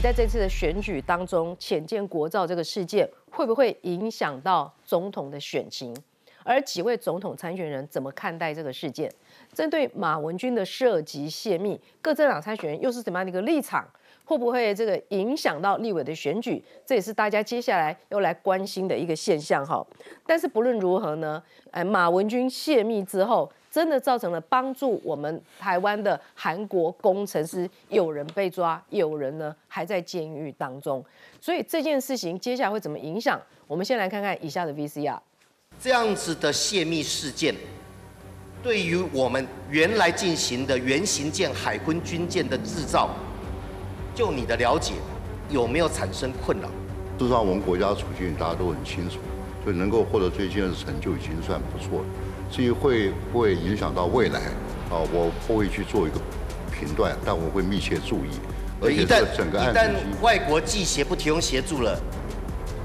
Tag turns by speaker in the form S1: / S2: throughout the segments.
S1: 在这次的选举当中，浅见国造这个事件会不会影响到总统的选情？而几位总统参选人怎么看待这个事件？针对马文君的涉及泄密，各政党参选人又是怎么样的一个立场？会不会这个影响到立委的选举？这也是大家接下来要来关心的一个现象哈。但是不论如何呢，哎，马文君泄密之后，真的造成了帮助我们台湾的韩国工程师有人被抓，有人呢还在监狱当中。所以这件事情接下来会怎么影响？我们先来看看以下的 VCR。
S2: 这样子的泄密事件，对于我们原来进行的原型舰海军军舰的制造。就你的了解，有没有产生困扰？
S3: 事实上，我们国家处境大家都很清楚，所以能够获得最近的成就已经算不错了。至于会不会影响到未来，啊，我不会去做一个评断，但我会密切注意。
S2: 而一旦整个案子，外国记协不提供协助了，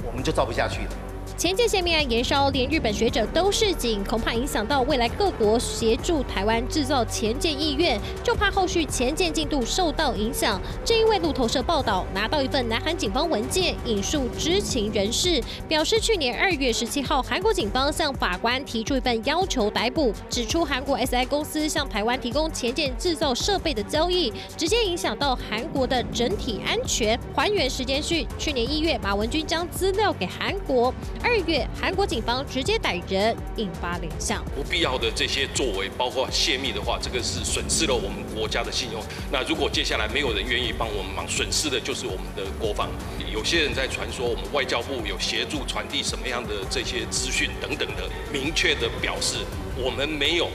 S2: 我们就造不下去了。
S4: 前届泄密案延烧，连日本学者都示警，恐怕影响到未来各国协助台湾制造前舰意愿，就怕后续前舰进度受到影响。正因为路透社报道拿到一份南韩警方文件，引述知情人士表示，去年二月十七号，韩国警方向法官提出一份要求逮捕，指出韩国 SI 公司向台湾提供前舰制造设备的交易，直接影响到韩国的整体安全。还原时间序，去年一月，马文君将资料给韩国。二月，韩国警方直接逮人，引发联想。
S5: 不必要的这些作为，包括泄密的话，这个是损失了我们国家的信用。那如果接下来没有人愿意帮我们忙，损失的就是我们的国防。有些人在传说我们外交部有协助传递什么样的这些资讯等等的，明确的表示我们没有，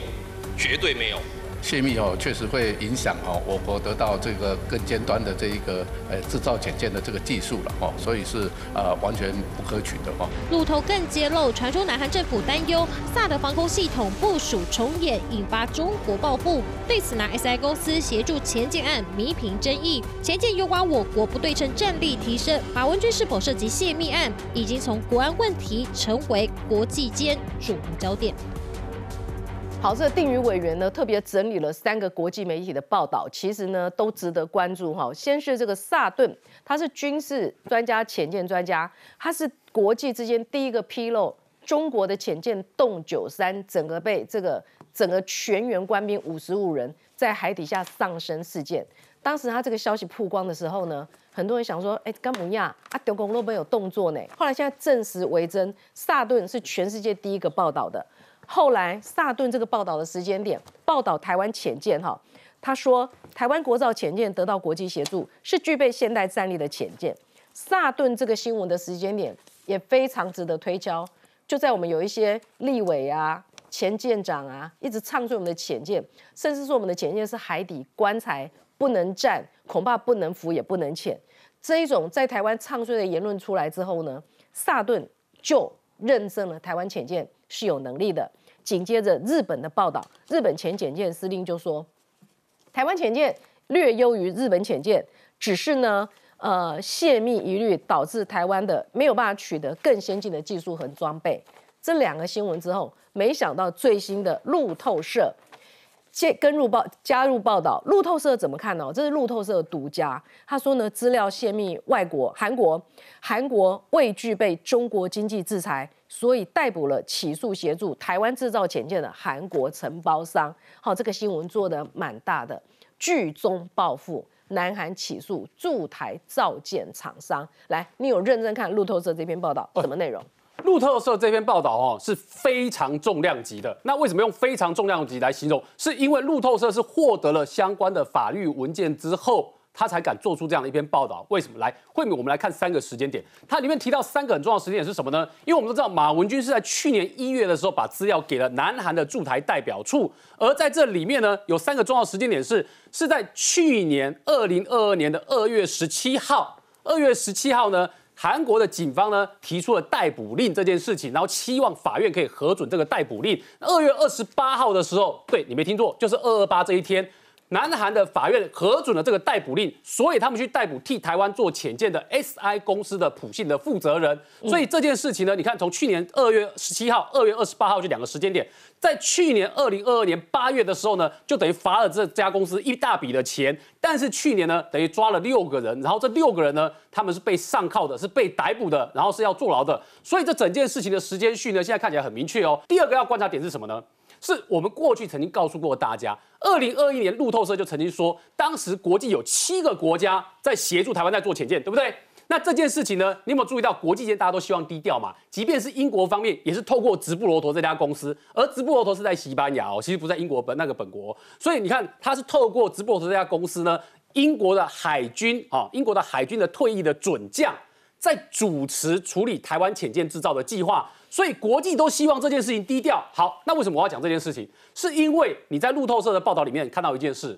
S5: 绝对没有。
S6: 泄密哦，确实会影响哦我国得到这个更尖端的这一个呃制造潜舰的这个技术了哦，所以是呃完全不可取的哦。
S4: 路透更揭露，传出南韩政府担忧萨德防空系统部署重演，引发中国报复。对此，拿 SI 公司协助前舰案弥平争议，前舰有关我国不对称战力提升。马文君是否涉及泄密案，已经从国安问题成为国际间瞩目焦点。
S1: 好，这个定宇委员呢特别整理了三个国际媒体的报道，其实呢都值得关注哈。先是这个萨顿，他是军事专家、潜舰专家，他是国际之间第一个披露中国的潜舰洞九三整个被这个整个全员官兵五十五人在海底下丧生事件。当时他这个消息曝光的时候呢，很多人想说，哎，干姆亚啊，德公诺贝有动作呢。后来现在证实为真，萨顿是全世界第一个报道的。后来萨顿这个报道的时间点，报道台湾潜舰哈，他说台湾国造潜舰得到国际协助，是具备现代战力的潜舰。萨顿这个新闻的时间点也非常值得推敲，就在我们有一些立委啊、前舰长啊，一直唱衰我们的潜舰，甚至说我们的潜舰是海底棺材，不能站，恐怕不能浮也不能潜。这一种在台湾唱衰的言论出来之后呢，萨顿就认证了台湾潜舰是有能力的。紧接着日本的报道，日本前潜舰司令就说，台湾潜舰略优于日本潜舰，只是呢，呃，泄密疑虑导致台湾的没有办法取得更先进的技术和装备。这两个新闻之后，没想到最新的路透社。接跟入报加入报道，路透社怎么看呢？这是路透社独家。他说呢，资料泄密外国韩国，韩国未具备中国经济制裁，所以逮捕了起诉协助台湾制造潜舰的韩国承包商。好，这个新闻做的蛮大的，剧中报复，南韩起诉驻台造舰厂商。来，你有认真看路透社这篇报道什么内容？
S7: 路透社这篇报道哦是非常重量级的。那为什么用非常重量级来形容？是因为路透社是获得了相关的法律文件之后，他才敢做出这样的一篇报道。为什么？来，慧敏，我们来看三个时间点。它里面提到三个很重要的时间点是什么呢？因为我们都知道马文君是在去年一月的时候把资料给了南韩的驻台代表处，而在这里面呢，有三个重要时间点是是在去年二零二二年的二月十七号。二月十七号呢？韩国的警方呢提出了逮捕令这件事情，然后期望法院可以核准这个逮捕令。二月二十八号的时候，对你没听错，就是二二八这一天，南韩的法院核准了这个逮捕令，所以他们去逮捕替台湾做潜舰的 SI 公司的普信的负责人。所以这件事情呢，你看从去年二月十七号、二月二十八号这两个时间点，在去年二零二二年八月的时候呢，就等于罚了这家公司一大笔的钱。但是去年呢，等于抓了六个人，然后这六个人呢，他们是被上铐的，是被逮捕的，然后是要坐牢的。所以这整件事情的时间序呢，现在看起来很明确哦。第二个要观察点是什么呢？是我们过去曾经告诉过大家，二零二一年路透社就曾经说，当时国际有七个国家在协助台湾在做潜舰，对不对？那这件事情呢，你有没有注意到国际间大家都希望低调嘛？即便是英国方面，也是透过直布罗陀这家公司，而直布罗陀是在西班牙哦，其实不在英国本那个本国，所以你看，它是透过直布罗陀这家公司呢，英国的海军啊，英国的海军的退役的准将。在主持处理台湾潜舰制造的计划，所以国际都希望这件事情低调。好，那为什么我要讲这件事情？是因为你在路透社的报道里面看到一件事，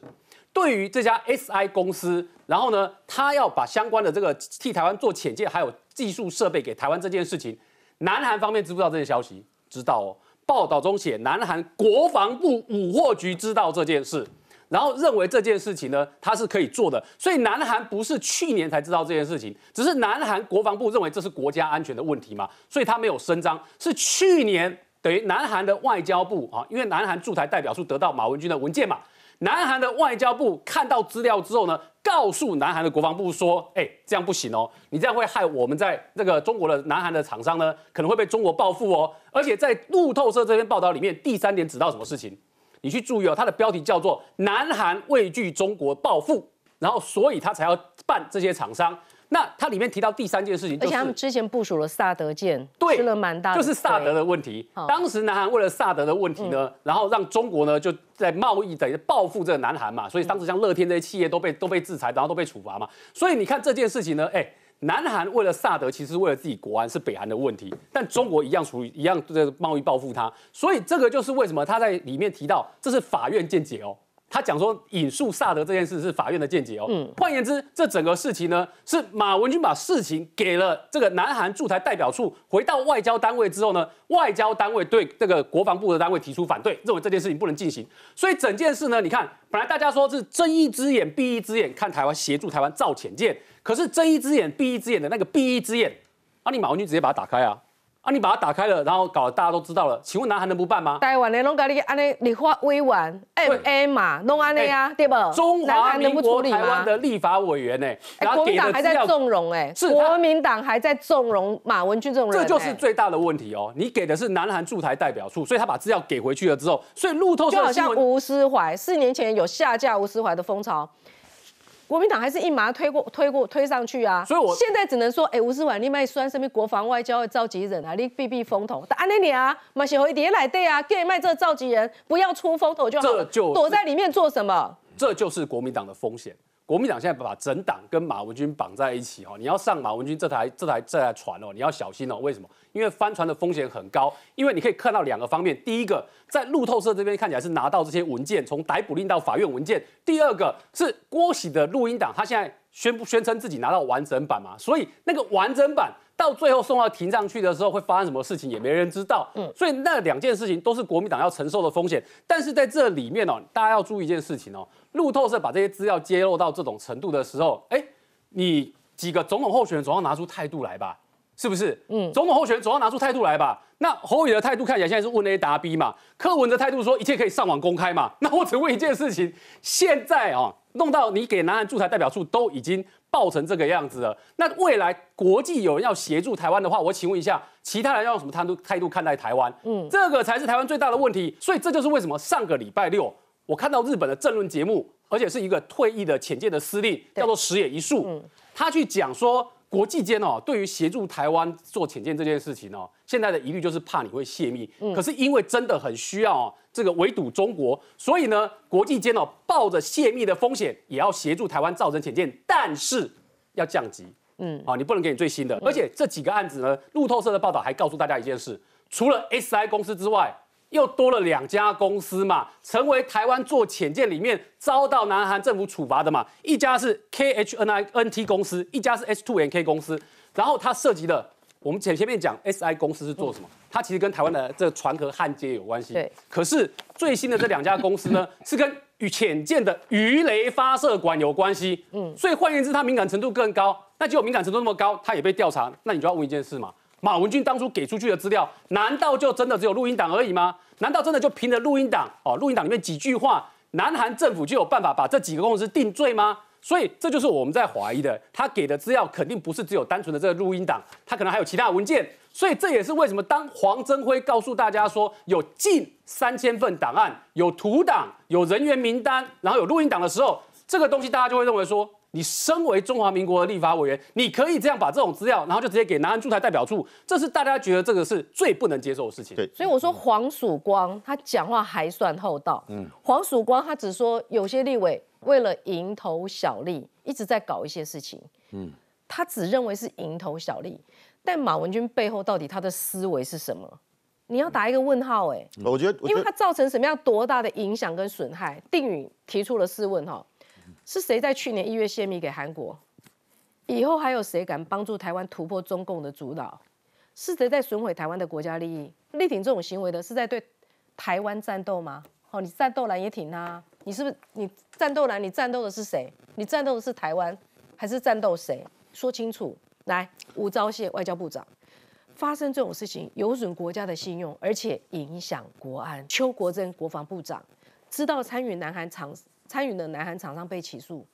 S7: 对于这家 SI 公司，然后呢，他要把相关的这个替台湾做潜舰还有技术设备给台湾这件事情，南韩方面知不知道这些消息？知道哦。报道中写，南韩国防部武货局知道这件事。然后认为这件事情呢，它是可以做的，所以南韩不是去年才知道这件事情，只是南韩国防部认为这是国家安全的问题嘛，所以他没有声张。是去年等于南韩的外交部啊，因为南韩驻台代表处得到马文君的文件嘛，南韩的外交部看到资料之后呢，告诉南韩的国防部说，哎，这样不行哦，你这样会害我们在这个中国的南韩的厂商呢，可能会被中国报复哦。而且在路透社这篇报道里面，第三点指到什么事情？你去注意哦，它的标题叫做“南韩畏惧中国报复”，然后所以他才要办这些厂商。那它里面提到第三件事情，
S1: 而且他们之前部署了萨德舰，
S7: 对，
S1: 吃了蛮大，
S7: 就是萨德的问题。当时南韩为了萨德的问题呢，然后让中国呢就在贸易等于报复这个南韩嘛，所以当时像乐天这些企业都被都被制裁，然后都被处罚嘛。所以你看这件事情呢，哎。南韩为了萨德，其实为了自己国安，是北韩的问题，但中国一样处于一样这个贸易报复他，所以这个就是为什么他在里面提到这是法院见解哦。他讲说引述萨德这件事是法院的见解哦。嗯，换言之，这整个事情呢是马文君把事情给了这个南韩驻台代表处，回到外交单位之后呢，外交单位对这个国防部的单位提出反对，认为这件事情不能进行。所以整件事呢，你看本来大家说是睁一只眼闭一只眼，看台湾协助台湾造潜舰，可是睁一只眼闭一只眼的那个闭一只眼，啊，你马文君直接把它打开啊。啊，你把它打开了，然后搞得大家都知道了。请问南韩能不办吗？
S1: 台湾的拢搞你安尼立法委员 M A 嘛，弄安尼啊，对不？
S7: 中华民国台湾的立法委员呢？
S1: 国民党还在纵容哎，是国民党还在纵容马文君这种人，
S7: 这就是最大的问题哦。你给的是南韩驻台代表处，所以他把资料给回去了之后，所以路透社
S1: 就好像吴思怀四年前有下架吴思怀的风潮。国民党还是一马推过、推过、推上去啊！
S7: 所以我
S1: 现在只能说，哎，吴思婉，你卖酸什么国防外交的召集人啊？你避避风头，但安尼你啊，马协会底来对啊，给卖这个召集人，不要出风头就好。
S7: 这就
S1: 躲在里面做什么？
S7: 这就是国民党的风险。国民党现在把整党跟马文君绑在一起哦，你要上马文君这台这台这台船哦，你要小心哦。为什么？因为翻船的风险很高。因为你可以看到两个方面，第一个在路透社这边看起来是拿到这些文件，从逮捕令到法院文件；第二个是郭喜的录音档，他现在宣布宣称自己拿到完整版嘛，所以那个完整版到最后送到庭上去的时候会发生什么事情，也没人知道。嗯，所以那两件事情都是国民党要承受的风险。但是在这里面哦，大家要注意一件事情哦。路透社把这些资料揭露到这种程度的时候，哎，你几个总统候选人总要拿出态度来吧，是不是？嗯，总统候选人总要拿出态度来吧。那侯友的态度看起来现在是问 A 答 B 嘛，柯文的态度说一切可以上网公开嘛。那我只问一件事情，现在啊，弄到你给南韩驻台代表处都已经爆成这个样子了，那未来国际有人要协助台湾的话，我请问一下，其他人要用什么态度态度看待台湾？嗯，这个才是台湾最大的问题。所以这就是为什么上个礼拜六。我看到日本的政论节目，而且是一个退役的潜舰的司令，叫做石野一树，他去讲说，国际间哦，对于协助台湾做潜舰这件事情哦，现在的疑虑就是怕你会泄密。可是因为真的很需要哦，这个围堵中国，所以呢，国际间哦，抱着泄密的风险，也要协助台湾造成潜舰，但是要降级。嗯，啊，你不能给你最新的。而且这几个案子呢，路透社的报道还告诉大家一件事，除了 SI 公司之外。又多了两家公司嘛，成为台湾做潜舰里面遭到南韩政府处罚的嘛。一家是 KHNI NT 公司，一家是 S2NK 公司。然后它涉及的我们前前面讲 SI 公司是做什么？它其实跟台湾的这个船和焊接有关系。
S1: 对。
S7: 可是最新的这两家公司呢，是跟与潜舰的鱼雷发射管有关系。嗯。所以换言之，它敏感程度更高。那结果敏感程度那么高，它也被调查。那你就要问一件事嘛：马文君当初给出去的资料，难道就真的只有录音档而已吗？难道真的就凭着录音档哦，录音档里面几句话，南韩政府就有办法把这几个公司定罪吗？所以这就是我们在怀疑的，他给的资料肯定不是只有单纯的这个录音档，他可能还有其他文件。所以这也是为什么当黄增辉告诉大家说有近三千份档案、有图档、有人员名单，然后有录音档的时候，这个东西大家就会认为说，你身为中华民国的立法委员，你可以这样把这种资料，然后就直接给南安驻台代表处，这是大家觉得这个是最不能接受的事情。
S1: 对，所以我说黄曙光他讲话还算厚道。嗯，黄曙光他只说有些立委。为了蝇头小利，一直在搞一些事情。嗯，他只认为是蝇头小利，但马文君背后到底他的思维是什么？你要打一个问号。哎，
S8: 我觉得，
S1: 因为他造成什么样多大的影响跟损害？定宇提出了四问哈，是谁在去年一月泄密给韩国？以后还有谁敢帮助台湾突破中共的主导？是谁在损毁台湾的国家利益？力挺这种行为的是在对台湾战斗吗？哦，你战斗蓝也挺他。你是不是你战斗蓝？你战斗的是谁？你战斗的是台湾，还是战斗谁？说清楚。来，吴钊燮外交部长，发生这种事情有损国家的信用，而且影响国安。邱国正国防部长知道参与南韩长参与的南韩厂商被起诉，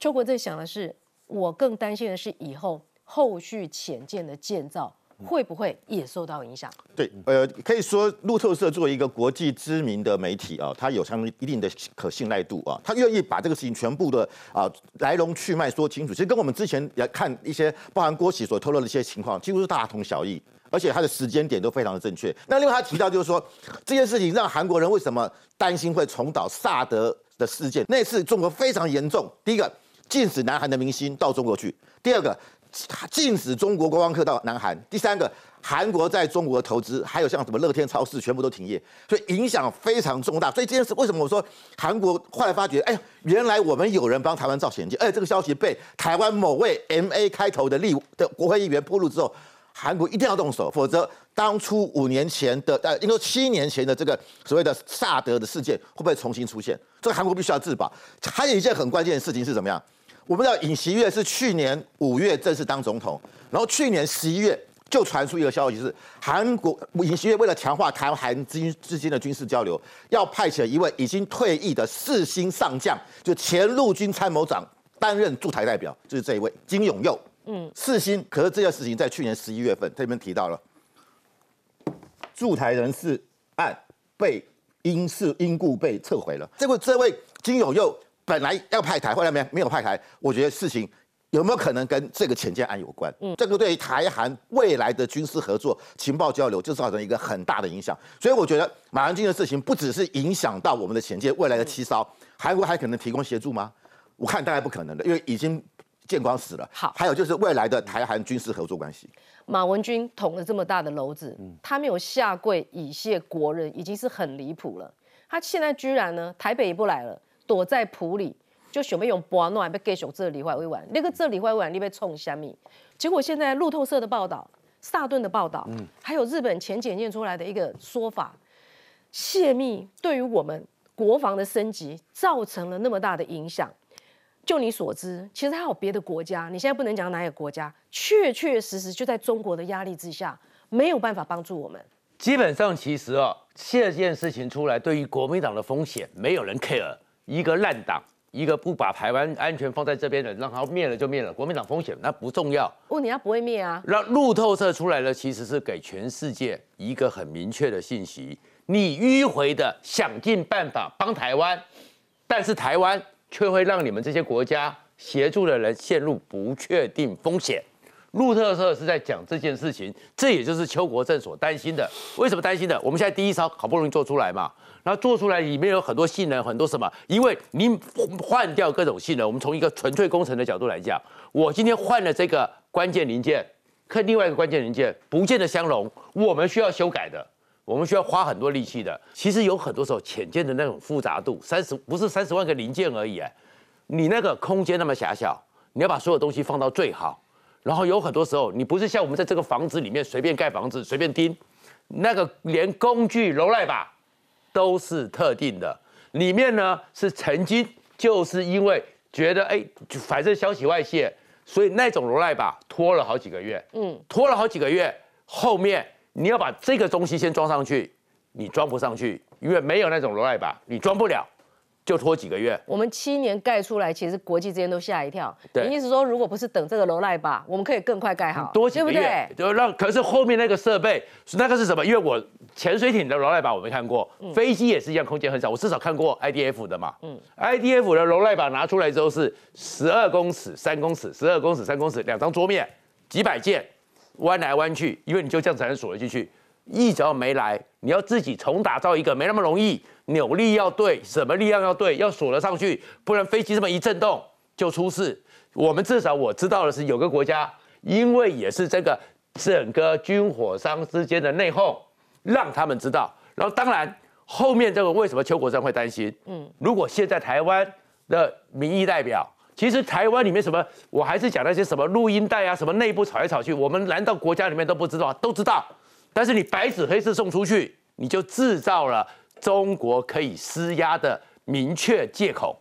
S1: 邱国正想的是，我更担心的是以后后续潜舰的建造。会不会也受到影响？
S8: 对，呃，可以说路透社作为一个国际知名的媒体啊，它有相当一定的可信赖度啊，它愿意把这个事情全部的啊来龙去脉说清楚。其实跟我们之前也看一些包含郭喜所透露的一些情况，几乎是大同小异，而且它的时间点都非常的正确。那另外他提到就是说，这件事情让韩国人为什么担心会重蹈萨德的事件？那次中国非常严重，第一个禁止南韩的明星到中国去，第二个。禁止中国观光客到南韩。第三个，韩国在中国投资，还有像什么乐天超市，全部都停业，所以影响非常重大。所以这件事为什么我说韩国后来发觉，哎，原来我们有人帮台湾造险境，而且这个消息被台湾某位 M A 开头的立的国会议员披露之后，韩国一定要动手，否则当初五年前的呃，应该说七年前的这个所谓的萨德的事件会不会重新出现？这个韩国必须要自保。还有一件很关键的事情是怎么样？我们知道尹锡悦是去年五月正式当总统，然后去年十一月就传出一个消息，是韩国尹锡悦为了强化台韩之之间的军事交流，要派遣一位已经退役的四星上将，就前陆军参谋长担任驻台代表，就是这一位金永佑。嗯，四星。可是这件事情在去年十一月份，这边提到了驻台人士案被因事因故被撤回了。这位这位金永佑。本来要派台，后来没没有派台，我觉得事情有没有可能跟这个潜舰案有关？嗯，这个对于台韩未来的军事合作、情报交流就造成一个很大的影响。所以我觉得马文君的事情不只是影响到我们的潜舰未来的七艘，韩国还可能提供协助吗？我看大概不可能的，因为已经建光死了。
S1: 好，
S8: 还有就是未来的台韩军事合作关系。
S1: 马文君捅了这么大的篓子，他没有下跪以谢国人，已经是很离谱了。他现在居然呢，台北也不来了。躲在埔里，就想要用拨弄，被继续这里坏未完。那个这里坏未完，你被冲虾米？结果现在路透社的报道、萨顿的报道，嗯还有日本前检验出来的一个说法，泄密对于我们国防的升级造成了那么大的影响。就你所知，其实还有别的国家，你现在不能讲哪个国家，确确实实就在中国的压力之下，没有办法帮助我们。
S9: 基本上，其实哦，这件事情出来，对于国民党的风险，没有人 care。一个烂党，一个不把台湾安全放在这边的，让他灭了就灭了。国民党风险那不重要，
S1: 问题他不会灭啊。
S9: 让路透社出来了，其实是给全世界一个很明确的信息：你迂回的想尽办法帮台湾，但是台湾却会让你们这些国家协助的人陷入不确定风险。路透社是在讲这件事情，这也就是邱国正所担心的。为什么担心的？我们现在第一艘好不容易做出来嘛。然后做出来里面有很多性能，很多什么？因为你换掉各种性能，我们从一个纯粹工程的角度来讲，我今天换了这个关键零件，跟另外一个关键零件不见得相容，我们需要修改的，我们需要花很多力气的。其实有很多时候浅见的那种复杂度，三十不是三十万个零件而已，你那个空间那么狭小，你要把所有东西放到最好，然后有很多时候，你不是像我们在这个房子里面随便盖房子、随便钉，那个连工具、楼赖把都是特定的。里面呢是曾经就是因为觉得哎，反正消息外泄，所以那种楼赖把拖了好几个月，嗯，拖了好几个月，后面你要把这个东西先装上去，你装不上去，因为没有那种楼赖板，你装不了。就拖几个月，
S1: 我们七年盖出来，其实国际之间都吓一跳。
S9: 对，
S1: 你意思说，如果不是等这个楼赖吧，我们可以更快盖好，
S9: 多几个月，就让。可是后面那个设备，那个是什么？因为我潜水艇的楼赖把我没看过，飞机也是一样，空间很少。我至少看过 IDF 的嘛，嗯，IDF 的楼赖把拿出来之后是十二公尺、三公尺、十二公尺、三公尺，两张桌面，几百件，弯来弯去，因为你就这样才能锁得进去。一只要没来，你要自己重打造一个，没那么容易。扭力要对，什么力量要对，要锁得上去，不然飞机这么一震动就出事。我们至少我知道的是，有个国家因为也是这个整个军火商之间的内讧，让他们知道。然后当然后面这个为什么邱国正会担心？嗯，如果现在台湾的民意代表，其实台湾里面什么，我还是讲那些什么录音带啊，什么内部吵来吵去，我们难道国家里面都不知道？都知道。但是你白纸黑字送出去，你就制造了。中国可以施压的明确借口，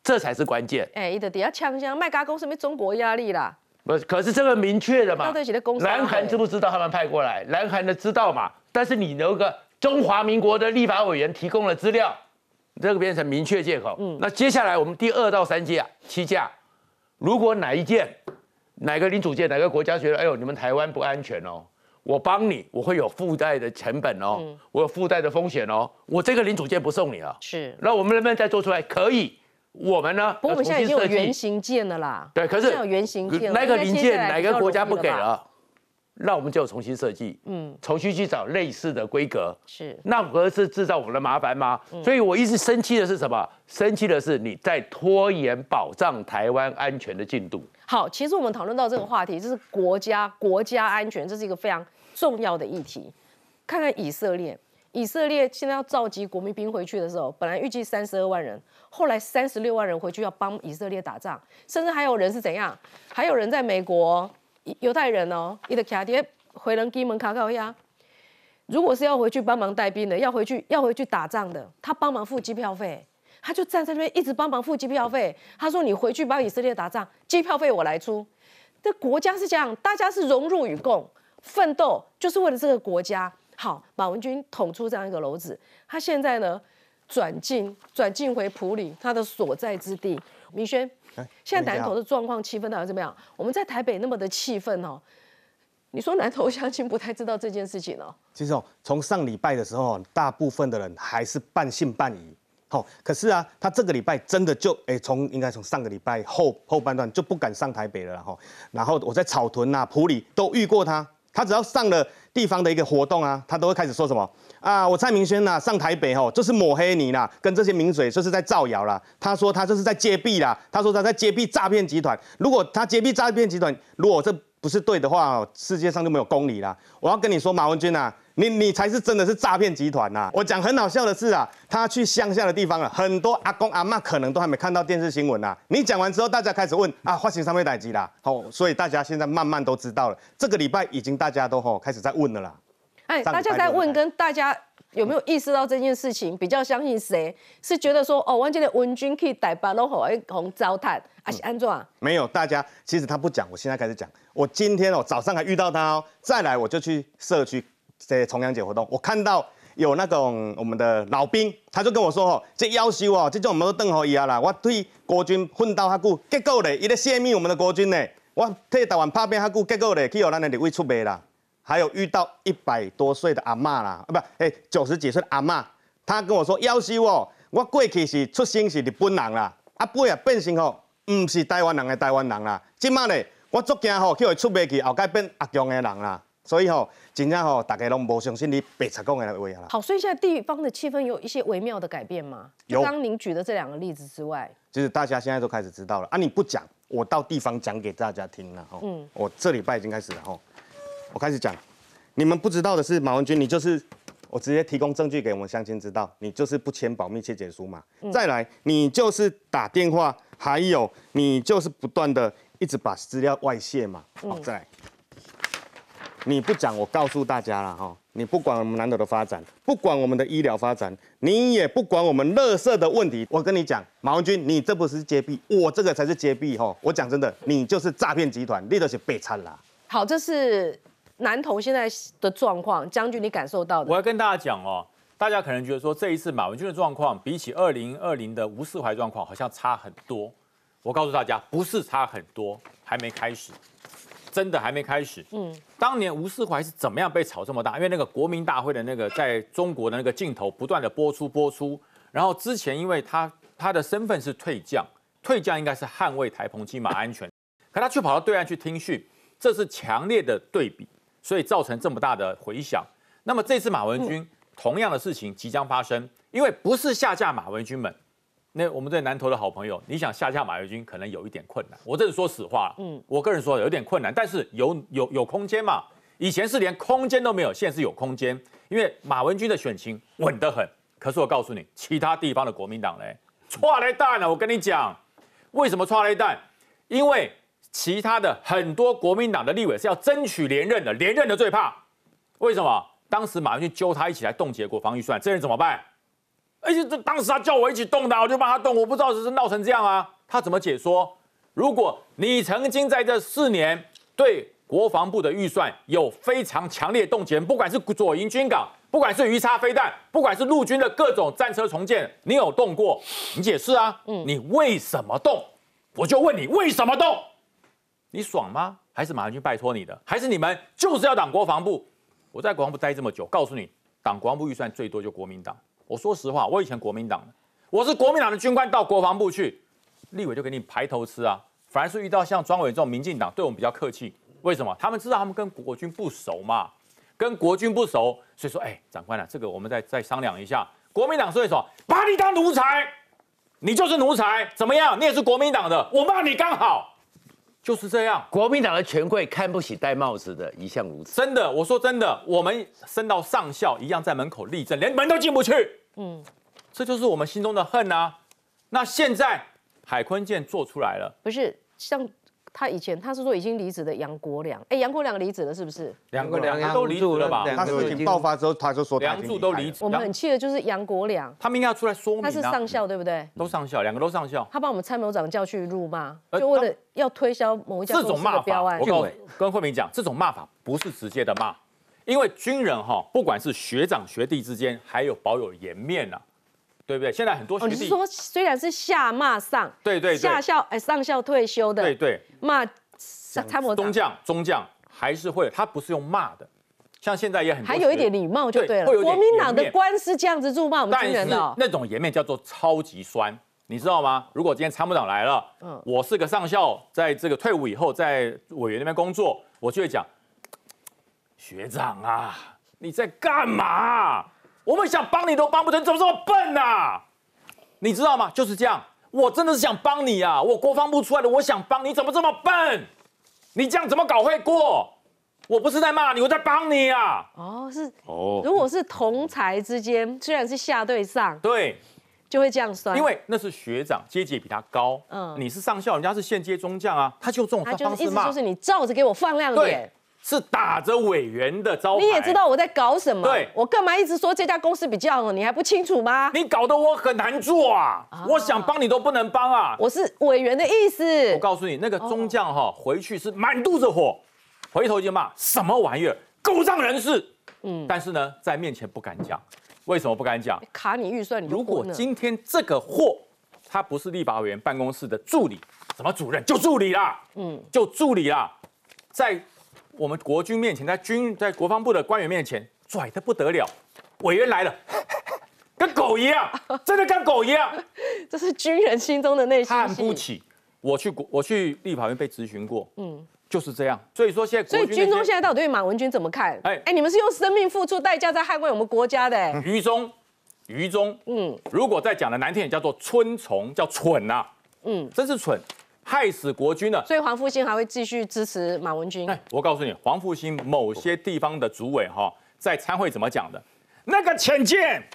S9: 这才是关键。
S1: 哎，伊的底下枪枪卖家公司没中国压力啦？
S9: 不，可是这个明确的嘛。南韩知不知道他们派过来？南韩的知道嘛？但是你有个中华民国的立法委员提供了资料，这个变成明确借口。嗯，那接下来我们第二到三架、七架，如果哪一件、哪个领主件、哪个国家觉得，哎呦，你们台湾不安全哦。我帮你，我会有附带的成本哦，我有附带的风险哦，我这个零组件不送你了。
S1: 是，
S9: 那我们能不能再做出来？可以，我们呢？
S1: 不过我们现在已经有原型件了啦。
S9: 对，可是
S1: 有原型件，
S9: 那个零件哪个国家不给了？那我们就重新设计，嗯，重新去找类似的规格。
S1: 是，
S9: 那不是制造我们的麻烦吗？所以我一直生气的是什么？生气的是你在拖延保障台湾安全的进度。
S1: 好，其实我们讨论到这个话题，这是国家国家安全，这是一个非常。重要的议题，看看以色列。以色列现在要召集国民兵回去的时候，本来预计三十二万人，后来三十六万人回去要帮以色列打仗，甚至还有人是怎样？还有人在美国犹太人哦，伊的卡迪回人基门卡考亚，如果是要回去帮忙带兵的，要回去要回去打仗的，他帮忙付机票费，他就站在那边一直帮忙付机票费。他说：“你回去帮以色列打仗，机票费我来出。”这国家是这样，大家是荣辱与共。奋斗就是为了这个国家好。马文君捅出这样一个篓子，他现在呢转进转进回普里他的所在之地。明轩，现在南投的状况气氛到底怎么样？我们在台北那么的气氛哦，你说南投相亲不太知道这件事情哦。
S10: 其实哦，从上礼拜的时候，大部分的人还是半信半疑。好，可是啊，他这个礼拜真的就哎，从应该从上个礼拜后后半段就不敢上台北了哈。然后我在草屯呐、埔里都遇过他。他只要上了地方的一个活动啊，他都会开始说什么啊？我蔡明轩呐，上台北吼，就是抹黑你啦，跟这些名嘴就是在造谣啦。他说他这是在揭弊啦，他说他在揭弊诈骗集团。如果他揭弊诈骗集团，如果这不是对的话，世界上就没有公理啦。我要跟你说，马文君呐。你你才是真的是诈骗集团呐！我讲很好笑的是啊，他去乡下的地方了，很多阿公阿妈可能都还没看到电视新闻呐。你讲完之后，大家开始问啊，发生什么代志啦？好，所以大家现在慢慢都知道了。这个礼拜已经大家都吼开始在问了啦。
S1: 哎，大家在问，跟大家有没有意识到这件事情？比较相信谁？是觉得说哦，完全的文军可以逮把拢好，哎，红糟蹋，还是安怎？
S10: 没有，大家其实他不讲，我现在开始讲。我今天哦早上还遇到他哦，再来我就去社区。在重阳节活动，我看到有那种我们的老兵，他就跟我说：“哦，这要求哦，这种没有邓好伊啊啦，我对国军奋斗较久，结果咧，伊咧泄密我们的国军呢，我替台湾拍片较久，结果咧，去有咱的立委出卖啦。还有遇到一百多岁的阿嬷啦，啊不，哎九十几岁的阿嬷，她跟我说要求哦，我过去是出生是日本人啦，啊不也变成吼，唔是台湾人的台湾人啦，今麦咧，我足惊吼，叫伊出卖去后盖变阿强的人啦。”所以吼，真正吼，大家拢无相信你白贼讲的话啦。
S1: 好，所以现在地方的气氛有一些微妙的改变吗？有。刚您举的这两个例子之外，
S10: 就是大家现在都开始知道了啊！你不讲，我到地方讲给大家听了哈。嗯。我这礼拜已经开始了哈，我开始讲。你们不知道的是，马文君，你就是我直接提供证据给我们乡亲知道，你就是不签保密切结书嘛。再来，你就是打电话，还有你就是不断的一直把资料外泄嘛。好，再来，你不讲，我告诉大家了哈，你不管我们南投的发展，不管我们的医疗发展，你也不管我们垃圾的问题。我跟你讲，马文君，你这不是揭弊，我这个才是揭弊哈。我讲真的，你就是诈骗集团，你都是被惨啦。
S1: 好，这是南投现在的状况，将军你感受到的。
S11: 我要跟大家讲哦，大家可能觉得说这一次马文君的状况比起二零二零的吴世怀状况好像差很多。我告诉大家，不是差很多，还没开始，真的还没开始。嗯，当年吴世怀是怎么样被炒这么大？因为那个国民大会的那个在中国的那个镜头不断的播出播出，然后之前因为他他的身份是退将，退将应该是捍卫台澎金马安全，可他却跑到对岸去听训，这是强烈的对比，所以造成这么大的回响。那么这次马文君同样的事情即将发生，因为不是下架马文君们。那我们在南投的好朋友，你想下架马文君可能有一点困难。我这是说实话，嗯，我个人说有点困难，但是有有有空间嘛？以前是连空间都没有，现在是有空间，因为马文君的选情稳得很。可是我告诉你，其他地方的国民党嘞，错雷蛋了。我跟你讲，为什么错雷蛋？因为其他的很多国民党的立委是要争取连任的，连任的最怕。为什么？当时马文君揪他一起来冻结国防预算，这人怎么办？而且这当时他叫我一起动的，我就帮他动。我不知道只是闹成这样啊，他怎么解说？如果你曾经在这四年对国防部的预算有非常强烈冻结，不管是左营军港，不管是鱼叉飞弹，不管是陆军的各种战车重建，你有动过？你解释啊，嗯，你为什么动？我就问你为什么动？你爽吗？还是马文君拜托你的？还是你们就是要挡国防部？我在国防部待这么久，告诉你，挡国防部预算最多就国民党。我说实话，我以前国民党的，我是国民党的军官，到国防部去，立委就给你排头吃啊。反而是遇到像庄伟这种民进党，对我们比较客气。为什么？他们知道他们跟国军不熟嘛，跟国军不熟，所以说，哎，长官啊，这个我们再再商量一下。国民党说什么？把你当奴才，你就是奴才，怎么样？你也是国民党的，我骂你刚好，就是这样。
S9: 国民党的权贵看不起戴帽子的，一向如此。
S11: 真的，我说真的，我们升到上校一样，在门口立正，连门都进不去。嗯，这就是我们心中的恨啊。那现在海坤舰做出来了，
S1: 不是像他以前他是说已经离职的杨国良，哎，杨国良离职了是不是？
S11: 两个两个都离职了吧？
S10: 他事情爆发之后，他就说
S11: 梁柱都离职。
S1: 我们很气的就是杨国良，
S11: 他们应该要出来说明。
S1: 他是上校对不对？
S11: 都上校，两个都上校。
S1: 他把我们参谋长叫去辱骂，就为了要推销某一家公司的标案。
S11: 我跟慧明讲，这种骂法不是直接的骂。因为军人哈，不管是学长学弟之间，还有保有颜面呐，对不对？现在很多学弟，
S1: 说虽然是下骂上，
S11: 对对，
S1: 下校哎上校退休的，
S11: 对对，
S1: 骂参谋
S11: 中将中将还是会，他不是用骂的，像现在也很
S1: 还有一点礼貌就对了。国民党的官是这样子辱骂我们军人的，
S11: 那种颜面叫做超级酸，你知道吗？如果今天参谋长来了，嗯，我是个上校，在这个退伍以后在委员那边工作，我就会讲。学长啊，你在干嘛？我们想帮你都帮不成，怎么这么笨呐？你知道吗？就是这样，我真的是想帮你啊！我国防部出来的，我想帮你，怎么这么笨？你这样怎么搞会过？我不是在骂你，我在帮你啊！
S1: 哦，是哦。如果是同才之间，虽然是下对上，
S11: 对，
S1: 就会这样算，
S11: 因为那是学长，阶级比他高。嗯，你是上校，人家是现阶中将啊，他就这种方式骂。
S1: 意思就是你照着给我放亮点。
S11: 是打着委员的招牌，
S1: 你也知道我在搞什么。
S11: 对，
S1: 我干嘛一直说这家公司比较好？你还不清楚吗？
S11: 你搞得我很难做啊！我想帮你都不能帮啊！
S1: 我是委员的意思。
S11: 我告诉你，那个中将哈，回去是满肚子火，回头就骂什么玩意儿，狗仗人势。嗯，但是呢，在面前不敢讲，为什么不敢讲？
S1: 卡你预算，
S11: 如果今天这个货，他不是立法委员办公室的助理，什么主任就助理啦，嗯，就助理啦，在。我们国军面前，在军在国防部的官员面前拽的不得了，委员来了，跟狗一样，真的跟狗一样，
S1: 这是军人心中的内心
S11: 看不起。我去国，我去立法院被咨询过，嗯，就是这样。所以说现在，
S1: 所以军中现在到底对马文君怎么看？哎哎，你们是用生命付出代价在捍卫我们国家的。
S11: 于中，于中，嗯，如果再讲的难听点，叫做春虫，叫蠢呐，嗯，真是蠢。害死国军了，
S1: 所以黄复兴还会继续支持马文君。哎，
S11: 我告诉你，黄复兴某些地方的主委哈，在参会怎么讲的？那个潜舰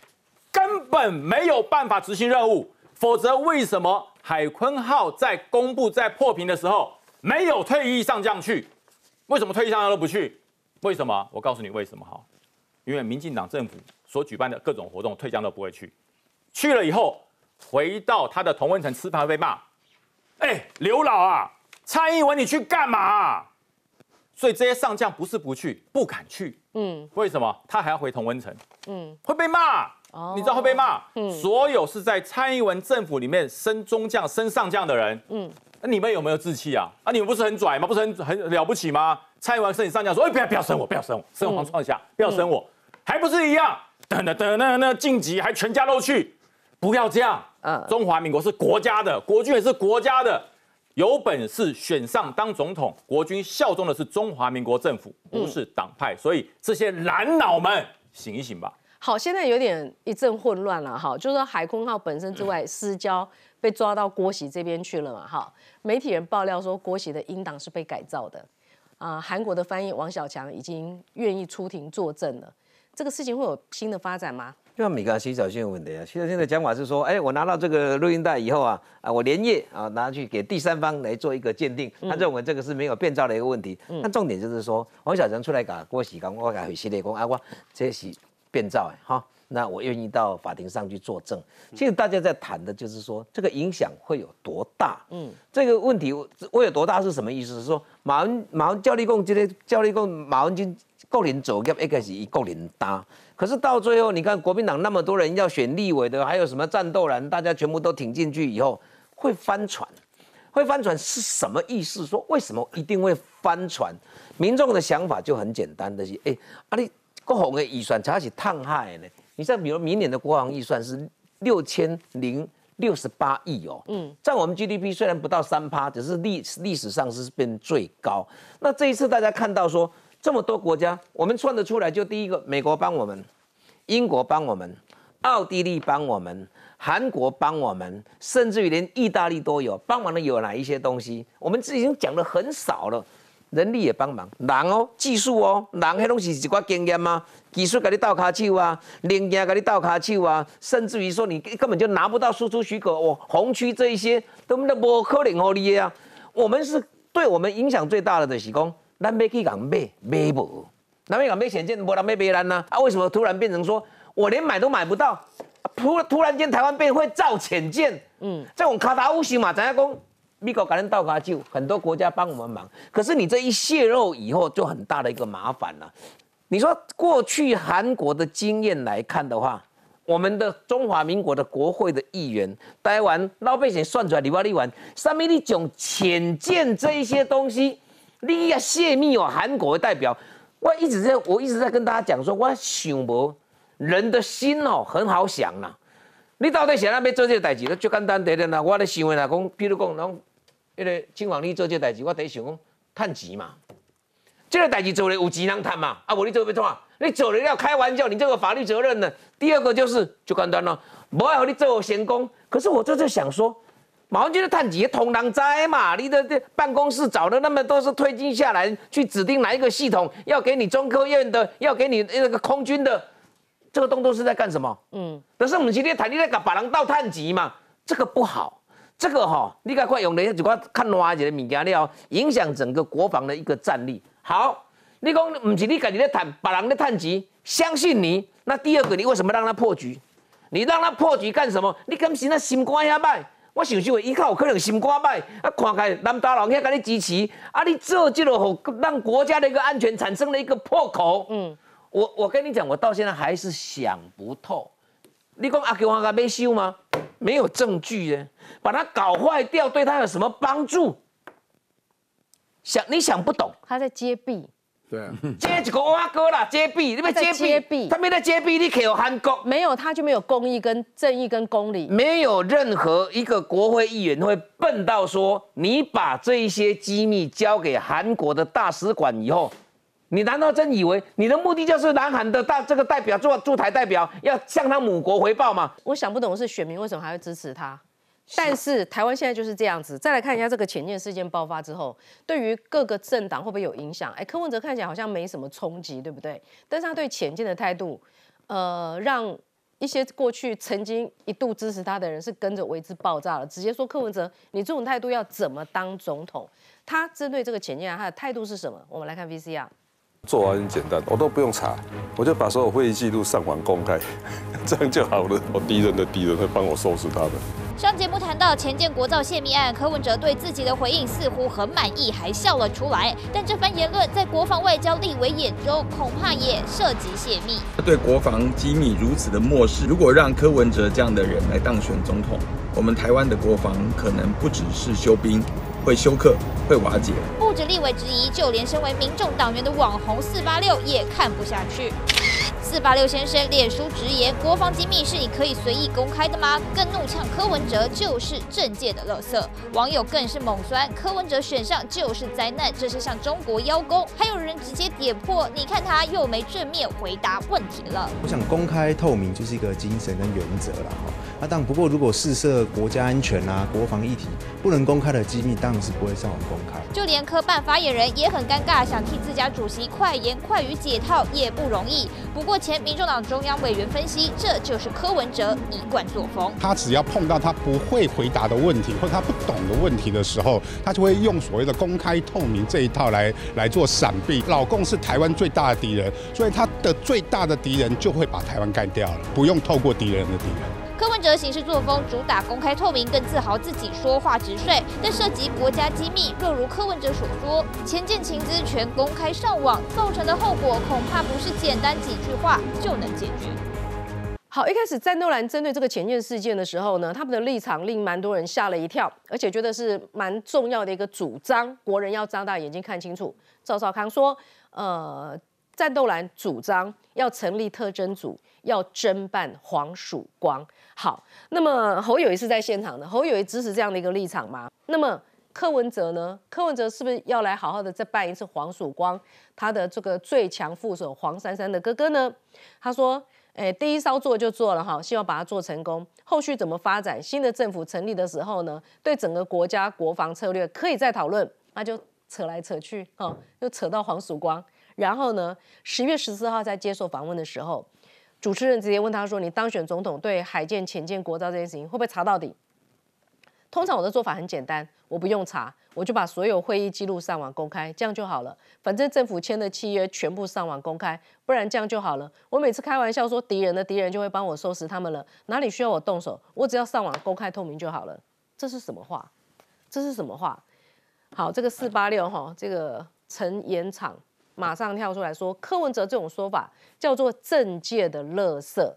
S11: 根本没有办法执行任务，否则为什么海鲲号在公布在破屏的时候，没有退役上将去。为什么退役上将都不去？为什么？我告诉你为什么哈，因为民进党政府所举办的各种活动，退将都不会去。去了以后，回到他的同温层吃饭被骂。哎，刘老啊，蔡英文你去干嘛？所以这些上将不是不去，不敢去。嗯，为什么？他还要回同温层。嗯，会被骂。哦，你知道会被骂。嗯，所有是在蔡英文政府里面升中将、升上将的人。嗯，那你们有没有志气啊？啊，你们不是很拽吗？不是很很了不起吗？蔡英文升你上将，说哎，不要不要升我，不要升我，升皇创下，不要升我，还不是一样？等等等等，那晋级还全家都去，不要这样。嗯，中华民国是国家的，国军也是国家的。有本事选上当总统，国军效忠的是中华民国政府，不是党派。所以这些蓝脑们醒一醒吧。
S1: 好，现在有点一阵混乱了哈，就是说海空号本身之外，私交被抓到郭喜这边去了嘛哈。媒体人爆料说，郭喜的英党是被改造的啊。韩国的翻译王小强已经愿意出庭作证了，这个事情会有新的发展吗？
S12: 就像米刚洗澡先的问题啊，洗澡先的讲法是说，哎，我拿到这个录音带以后啊，啊，我连夜啊拿去给第三方来做一个鉴定，他认为这个是没有变造的一个问题。但重点就是说，王小强出来讲郭喜刚，我讲回系列讲啊，我这是变造哎哈，那我愿意到法庭上去作证。其实大家在谈的就是说，这个影响会有多大？嗯，这个问题会有多大是什么意思？是说马文马文教立共今天教立共马文君个人走业一开始一个人搭。可是到最后，你看国民党那么多人要选立委的，还有什么战斗人，大家全部都挺进去以后，会翻船，会翻船是什么意思？说为什么一定会翻船？民众的想法就很简单的是，哎，啊你国防的预算才是烫害呢？你像比如明年的国防预算是六千零六十八亿哦，嗯，占我们 GDP 虽然不到三趴，只是历历史上是变最高。那这一次大家看到说。这么多国家，我们算得出来，就第一个，美国帮我们，英国帮我们，奥地利帮我们，韩国帮我们，甚至于连意大利都有帮忙的有哪一些东西？我们这已经讲的很少了，人力也帮忙，人哦，技术哦，人迄东西是一寡经验吗？技术给你倒卡手啊，零件给你倒卡手啊，甚至于说你根本就拿不到输出许可哦，红区这一些都都不可能哦你啊，我们是对我们影响最大的的是讲。咱没去讲买买无，咱没讲买潜舰，无人买别人呐。啊，为什么突然变成说我连买都买不到？突突然间台湾变会造潜舰？嗯，这种卡达乌西嘛，咱要讲？美国赶紧倒卡救，很多国家帮我们忙。可是你这一泄露以后，就很大的一个麻烦了。你说过去韩国的经验来看的话，我们的中华民国的国会的议员，台湾老百姓算出来，你话你玩，上面你讲潜舰这一些东西。你要泄密哦，韩国的代表，我一直在，我一直在跟大家讲说，我想无人的心哦，很好想呐。你到底想要要做这个代志，那就简单点点啦。我咧想的啦，讲，譬如讲，侬迄个清皇你做这个代志，我第一想讲，趁钱嘛。这个代志做了有钱人赚嘛，啊，无你做要怎啊？你做了要开玩笑，你这个法律责任呢？第二个就是就简单了，无爱和你做闲工。可是我这就想说。马文君的探级同党灾嘛？你的这办公室找的那么多是推进下来，去指定哪一个系统要给你中科院的，要给你那个空军的，这个动作是在干什么？嗯，但是我们今天谈你在搞把人倒探级嘛，这个不好，这个哈，你赶快用的就看看哪一个物件了，影响整个国防的一个战力。好，你讲不是你自己在谈把人的探级，相信你。那第二个，你为什么让他破局？你让他破局干什么？你敢是那心肝遐歹？我想想，伊较有可能心肝歹，啊，看开南大佬遐甲你支持，啊，你做这个好让国家的一个安全产生了一个破口。嗯，我我跟你讲，我到现在还是想不透。你讲阿 Q 阿甲要修吗？没有证据耶，把它搞坏掉，对他有什么帮助？想你想不懂，
S1: 他在揭弊。
S12: 对，接一个挖哥啦，揭弊，你别揭弊，他没在揭弊，你可有韩国？
S1: 没有，他就没有公义跟正义跟公理，
S12: 没有任何一个国会议员会笨到说，你把这一些机密交给韩国的大使馆以后，你难道真以为你的目的就是南韩的大这个代表驻驻台代表要向他母国回报吗？
S1: 我想不懂的是，选民为什么还会支持他？但是台湾现在就是这样子。再来看一下这个前舰事件爆发之后，对于各个政党会不会有影响？哎，柯文哲看起来好像没什么冲击，对不对？但是他对前舰的态度，呃，让一些过去曾经一度支持他的人是跟着为之爆炸了，直接说柯文哲，你这种态度要怎么当总统？他针对这个潜舰案，他的态度是什么？我们来看 VCR。
S13: 做完很简单，我都不用查，我就把所有会议记录上网公开，这样就好了。我敌人的敌人会帮我收拾他们。
S14: 上节目谈到前建国造泄密案，柯文哲对自己的回应似乎很满意，还笑了出来。但这番言论在国防外交立委眼中，恐怕也涉及泄密。
S15: 对国防机密如此的漠视，如果让柯文哲这样的人来当选总统，我们台湾的国防可能不只是休兵。会休克，会瓦解。
S14: 不止立委质疑，就连身为民众党员的网红四八六也看不下去。四八六先生脸书直言：“国防机密是你可以随意公开的吗？”更怒呛柯文哲就是政界的垃圾。网友更是猛酸：“柯文哲选上就是灾难，这是向中国邀功。”还有人直接点破：“你看他又没正面回答问题了。”
S16: 我想公开透明就是一个精神跟原则了。那当然，不过如果试涉国家安全啊、国防议题不能公开的机密，当然是不会上网公开。
S14: 就连科办发言人也很尴尬，想替自家主席快言快语解套也不容易。不过。前民众党中央委员分析，这就是柯文哲一贯作风。
S17: 他只要碰到他不会回答的问题，或者他不懂的问题的时候，他就会用所谓的公开透明这一套来来做闪避。老共是台湾最大的敌人，所以他的最大的敌人就会把台湾干掉了，不用透过敌人的敌人。
S14: 柯文哲行事作风主打公开透明，更自豪自己说话直率。但涉及国家机密，若如柯文哲所说，前建情资全公开上网，造成的后果恐怕不是简单几句话就能解决。
S1: 好，一开始战斗蓝针对这个前件事件的时候呢，他们的立场令蛮多人吓了一跳，而且觉得是蛮重要的一个主张，国人要张大眼睛看清楚。赵少康说，呃。战斗蓝主张要成立特侦组，要侦办黄曙光。好，那么侯友谊是在现场的，侯友谊支持这样的一个立场吗？那么柯文哲呢？柯文哲是不是要来好好的再办一次黄曙光？他的这个最强副手黄珊珊的哥哥呢？他说：“哎，第一艘做就做了哈，希望把它做成功。后续怎么发展？新的政府成立的时候呢，对整个国家国防策略可以再讨论。那就扯来扯去，哈，又扯到黄曙光。”然后呢？十月十四号在接受访问的时候，主持人直接问他说：“你当选总统，对海建、潜舰国造这件事情会不会查到底？”通常我的做法很简单，我不用查，我就把所有会议记录上网公开，这样就好了。反正政府签的契约全部上网公开，不然这样就好了。我每次开玩笑说敌人的敌人就会帮我收拾他们了，哪里需要我动手？我只要上网公开透明就好了。这是什么话？这是什么话？好，这个四八六哈，这个陈延厂。马上跳出来说，柯文哲这种说法叫做政界的垃圾，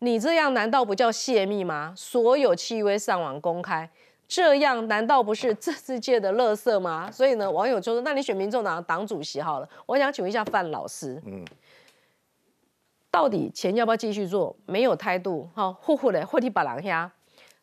S1: 你这样难道不叫泄密吗？所有契约上网公开，这样难道不是政治界的垃圾吗？所以呢，网友就说，那你选民众党党主席好了。我想请问一下范老师，嗯，到底钱要不要继续做？没有态度，哈，呼呼的，或提把狼虾。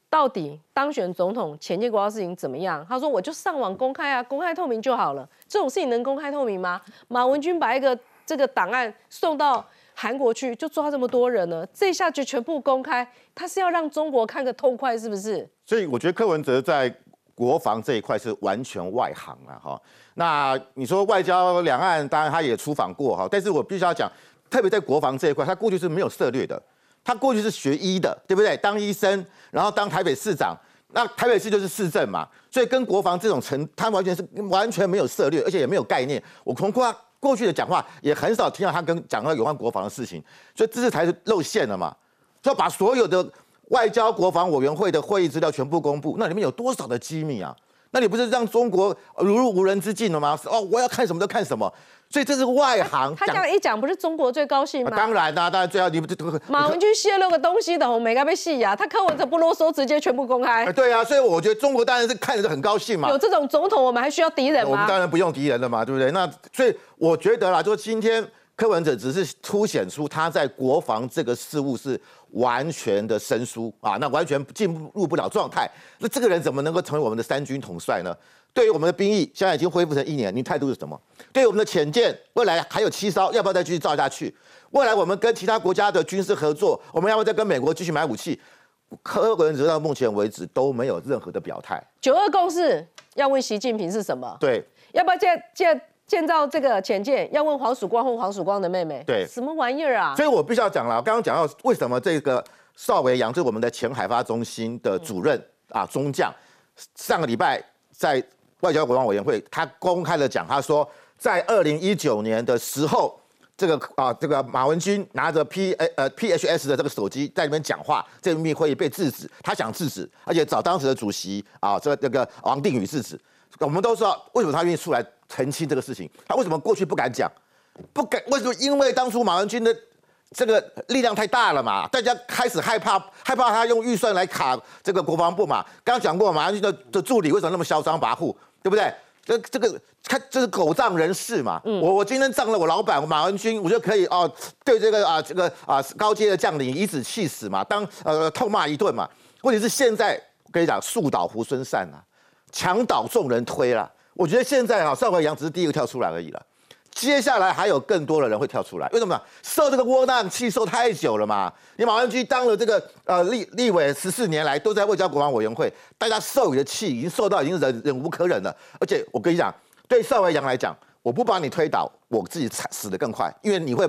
S1: 到底当选总统前建国的事情怎么样？他说我就上网公开啊，公开透明就好了。这种事情能公开透明吗？马文君把一个这个档案送到韩国去，就抓这么多人呢，这下就全部公开，他是要让中国看个痛快，是不是？
S8: 所以我觉得柯文哲在国防这一块是完全外行了哈。那你说外交两岸，当然他也出访过哈，但是我必须要讲，特别在国防这一块，他过去是没有策略的。他过去是学医的，对不对？当医生，然后当台北市长，那台北市就是市政嘛，所以跟国防这种成，他完全是完全没有策略，而且也没有概念。我从过过去的讲话也很少听到他跟讲到有关国防的事情，所以这次才是露馅了嘛，就要把所有的外交国防委员会的会议资料全部公布，那里面有多少的机密啊？那你不是让中国如入无人之境了吗？哦，我要看什么就看什么。所以这是外行，
S1: 他这样一讲，不是中国最高兴吗？
S8: 当然啦，当然最好你
S1: 马文君泄露个东西的，我没该被戏呀。他柯文哲不啰嗦，直接全部公开。
S8: 对啊，所以我觉得中国当然是看着是很高兴嘛。
S1: 有这种总统，我们还需要敌人吗？
S8: 我们当然不用敌人了嘛，对不对？那所以我觉得啦，就是今天柯文哲只是凸显出他在国防这个事务是完全的生疏啊，那完全进入不了状态。那这个人怎么能够成为我们的三军统帅呢？对于我们的兵役，现在已经恢复成一年，你态度是什么？对于我们的潜舰，未来还有七艘，要不要再继续造下去？未来我们跟其他国家的军事合作，我们要不要再跟美国继续买武器？柯文哲到目前为止都没有任何的表态。
S1: 九二共识要问习近平是什么？
S8: 对，
S1: 要不要借借建造这个潜舰要问黄曙光或黄曙光的妹妹，
S8: 对。
S1: 什么玩意儿啊？
S8: 所以我必须要讲了，刚刚讲到为什么这个邵维扬，就是我们的前海发中心的主任啊中将，上个礼拜在外交国防委员会，他公开的讲，他说在二零一九年的时候，这个啊这个马文君拿着 P 呃呃 PHS 的这个手机在里面讲话，这个秘密会议被制止，他想制止，而且找当时的主席啊这个这个王定宇制止。我们都知道为什么他愿意出来澄清这个事情，他为什么过去不敢讲？不敢，为什么？因为当初马文君的这个力量太大了嘛，大家开始害怕，害怕他用预算来卡这个国防部嘛。刚刚讲过，马文君的的助理为什么那么嚣张跋扈，对不对？这这个他这是狗仗人势嘛。我我今天仗了我老板马文君，我就可以哦对这个啊这个啊高阶的将领以子气死嘛，当呃痛骂一顿嘛。问题是现在我跟你讲，树倒猢狲散啊，墙倒众人推了。我觉得现在啊，邵伟阳只是第一个跳出来而已了。接下来还有更多的人会跳出来，为什么？受这个窝囊气受太久了嘛。你马文君当了这个呃立立委十四年来，都在外交国防委员会，大家受你的气已经受到已经忍忍无可忍了。而且我跟你讲，对邵维扬来讲，我不把你推倒，我自己惨死得更快，因为你会。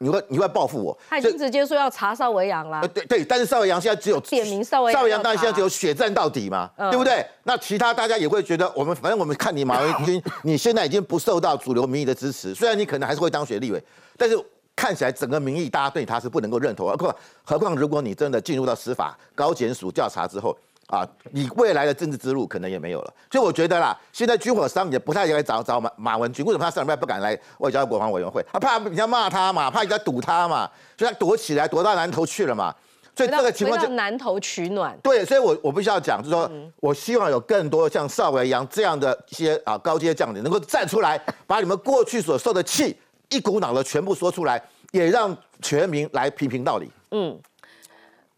S8: 你会你会报复我？
S1: 他已经直接说要查邵维阳啦。
S8: 对对，但是邵维阳现在只有
S1: 点名邵维
S8: 邵维阳，当然现在只有血战到底嘛，对不对？那其他大家也会觉得，我们反正我们看你马文君，你现在已经不受到主流民意的支持，虽然你可能还是会当选立委，但是看起来整个民意大家对他是不能够认同。何况何况如果你真的进入到司法高检署调查之后。啊，你未来的政治之路可能也没有了，所以我觉得啦，现在军火商也不太来找找马马文君，为什么他上礼拜不敢来外交国防委员会？他怕人家骂他嘛，怕人家堵他嘛，所以他躲起来，躲到南头去了嘛。所以这个情况就
S1: 南头取暖。
S8: 对，所以我我必须要讲，就是说我希望有更多像邵维阳这样的一些啊高阶将领能够站出来，把你们过去所受的气一股脑的全部说出来，也让全民来评评道理。
S1: 嗯，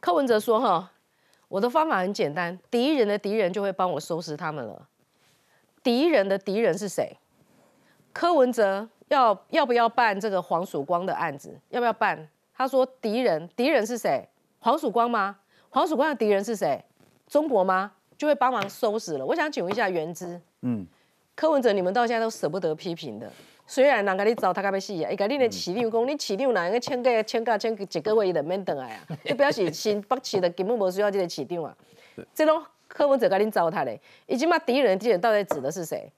S1: 柯文哲说哈。我的方法很简单，敌人的敌人就会帮我收拾他们了。敌人的敌人是谁？柯文哲要要不要办这个黄曙光的案子？要不要办？他说敌人敌人是谁？黄曙光吗？黄曙光的敌人是谁？中国吗？就会帮忙收拾了。我想请问一下原之，嗯，柯文哲，你们到现在都舍不得批评的。虽然人家你糟蹋到要死啊，伊甲你的市长讲，你市长哪个签个签个签一个月伊就免等来啊？就表示新北市的根本无需要这个市长啊。这种柯文哲甲你糟蹋嘞，已经把敌人敌人到底指的是谁？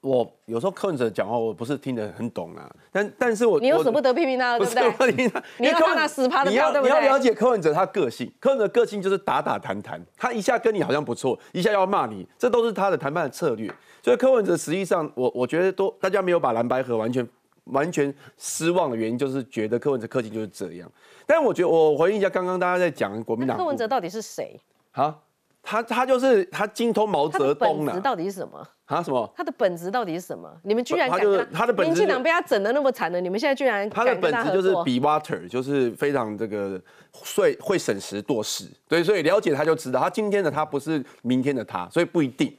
S18: 我有时候柯文哲讲话，我不是听得很懂啊，但但是我
S1: 你又舍不得批评他，对不对？你要看他死趴的票，对不
S18: 对？你要了解柯文哲他个性，柯文哲个性就是打打谈谈，他一下跟你好像不错，一下要骂你，这都是他的谈判的策略。所以柯文哲实际上，我我觉得都大家没有把蓝白河完全完全失望的原因，就是觉得柯文哲客气就是这样。但我觉得我回应一下刚刚大家在讲国民党，
S1: 柯文哲到底是谁？
S18: 啊，他他就是他精通毛泽东
S1: 的到底是什么？
S18: 啊什么？
S1: 他的本质到底是什么？你们居然
S18: 他就是他的本质，
S1: 民进党被他整的那么惨的，你们现在居然
S18: 他的本质就是 be water，就是非常这个会会审时度势，对，所以了解他就知道，他今天的他不是明天的他，所以不一定。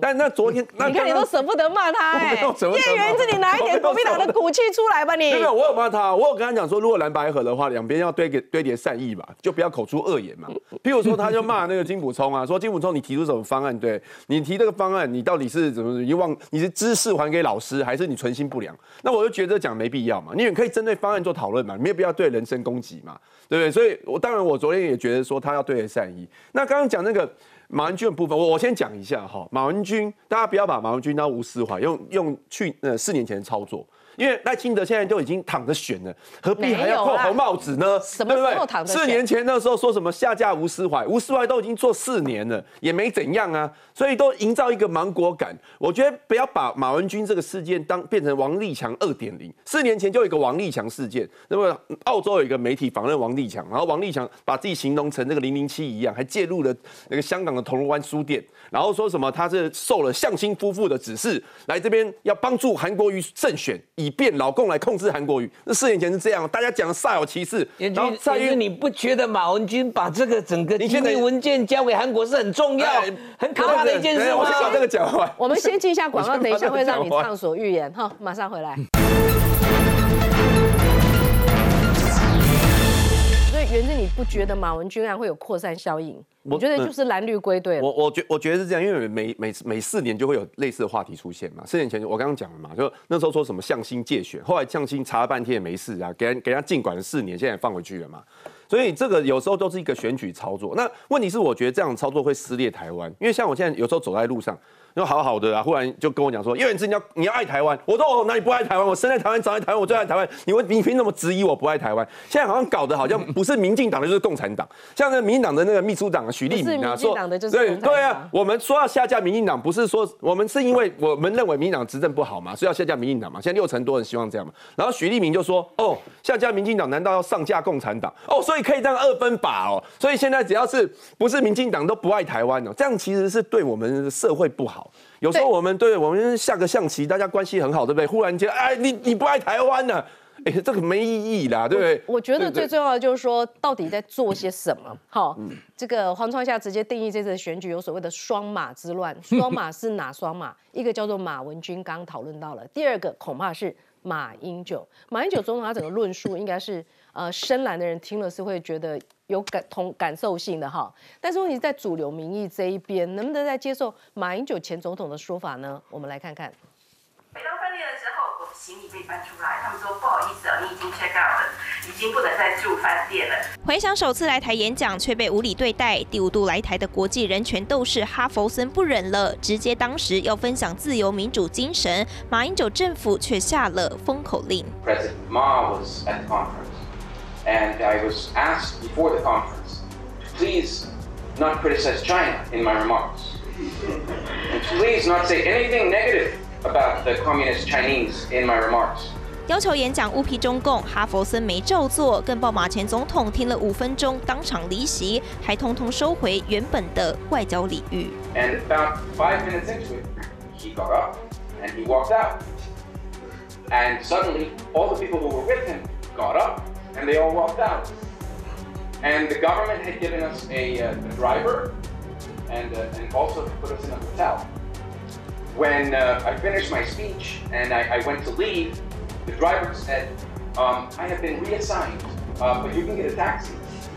S18: 但那昨天，
S1: 你看你都舍不得骂他，哎，叶元之，你拿一点国民党的骨气出来吧，你。
S18: 没有，我有骂他，我有跟他讲说，如果蓝白合的话，两边要堆叠堆叠善意嘛，就不要口出恶言嘛。譬如说，他就骂那个金补充啊，说金补充你提出什么方案？对你提这个方案，你到底是怎么你忘？你是知识还给老师，还是你存心不良？那我就觉得讲没必要嘛，你也可以针对方案做讨论嘛，没有必要对人身攻击嘛，对不对？所以，我当然我昨天也觉得说他要对人善意。那刚刚讲那个。马文君的部分，我我先讲一下哈。马文君，大家不要把马文君当吴思怀，用用去呃四年前的操作。因为赖清德现在都已经躺着选了，何必还要扣红帽子呢？
S1: 什么时候躺着
S18: 四年前那时候说什么下架吴思怀，吴思怀都已经做四年了，也没怎样啊，所以都营造一个芒果感。我觉得不要把马文君这个事件当变成王立强二点零。四年前就有一个王立强事件，那么澳洲有一个媒体访问王立强，然后王立强把自己形容成那个零零七一样，还介入了那个香港的铜锣湾书店，然后说什么他是受了向心夫妇的指示来这边要帮助韩国瑜胜选，以便老共来控制韩国瑜。那四年前是这样，大家讲的煞有其事。
S12: 然后在于你不觉得马文君把这个整个机密文件交给韩国是很重要、很可怕的一件事吗？
S18: 我先把这个讲完。
S1: 我们先进一下广告，等一下会让你畅所欲言。哈，马上回来。所以原子，你不觉得马文君案会有扩散效应？我
S18: 我
S1: 觉得就是蓝绿归队了。
S18: 我我觉我觉得是这样，因为每每每四年就会有类似的话题出现嘛。四年前我刚刚讲了嘛，就那时候说什么向心借选，后来向心查了半天也没事啊，给人给人家禁管了四年，现在也放回去了嘛。所以这个有时候都是一个选举操作。那问题是，我觉得这样操作会撕裂台湾，因为像我现在有时候走在路上。就好好的啊，忽然就跟我讲说，叶远志你要你要爱台湾，我说我哪里不爱台湾？我生在台湾，长在台湾，我最爱台湾。你问你凭什么质疑我不爱台湾？现在好像搞得好像不是民进党的就是共产党，像那个民进党的那个秘书长许立明啊，
S1: 说对
S18: 对啊，我们说要下架民进党，不是说我们是因为我们认为民进党执政不好嘛，所以要下架民进党嘛。现在六成多人希望这样嘛。然后许立明就说，哦，下架民进党难道要上架共产党？哦，所以可以这样二分法哦。所以现在只要是不是民进党都不爱台湾哦，这样其实是对我们社会不好。有时候我们对我们下个象棋，大家关系很好，对不对？忽然间，哎，你你不爱台湾呢？哎，这个没意义啦，对不对？
S1: 我觉得最重要的就是说，到底在做些什么？好，这个黄创夏直接定义这次选举有所谓的双马之乱。双马是哪双马？一个叫做马文君，刚刚讨论到了；第二个恐怕是马英九。马英九总统他整个论述应该是，呃，深蓝的人听了是会觉得。有感同感受性的哈，但是问题在主流民意这一边，能不能再接受马英九前总统的说法呢？我们来看看。
S19: 每到饭店的时候，我的行李被搬出来，他们说不好意思啊，你已经 check out 了，已经不能再住饭店了。
S14: 回想首次来台演讲却被无理对待，第五度来台的国际人权斗士哈佛森不忍了，直接当时要分享自由民主精神，马英九政府却下了封口令。
S20: President Ma was at the conference. and I was asked before the conference to please not criticize China in my remarks, and please not say anything negative about the communist Chinese in my remarks.
S14: 要求演讲误批中共，哈佛森没照做，更爆马前总统听了五分钟，当场离席，还通通收回原本的外交礼遇。
S20: And about five minutes into it, he got up and he walked out. And suddenly, all the people who were with him got up and they all walked out. And the government had given us a, uh, a driver and, uh, and also put us in a hotel. When uh, I finished my speech and I, I, went to leave, the driver said, um, I have been reassigned, uh, but you can get a taxi.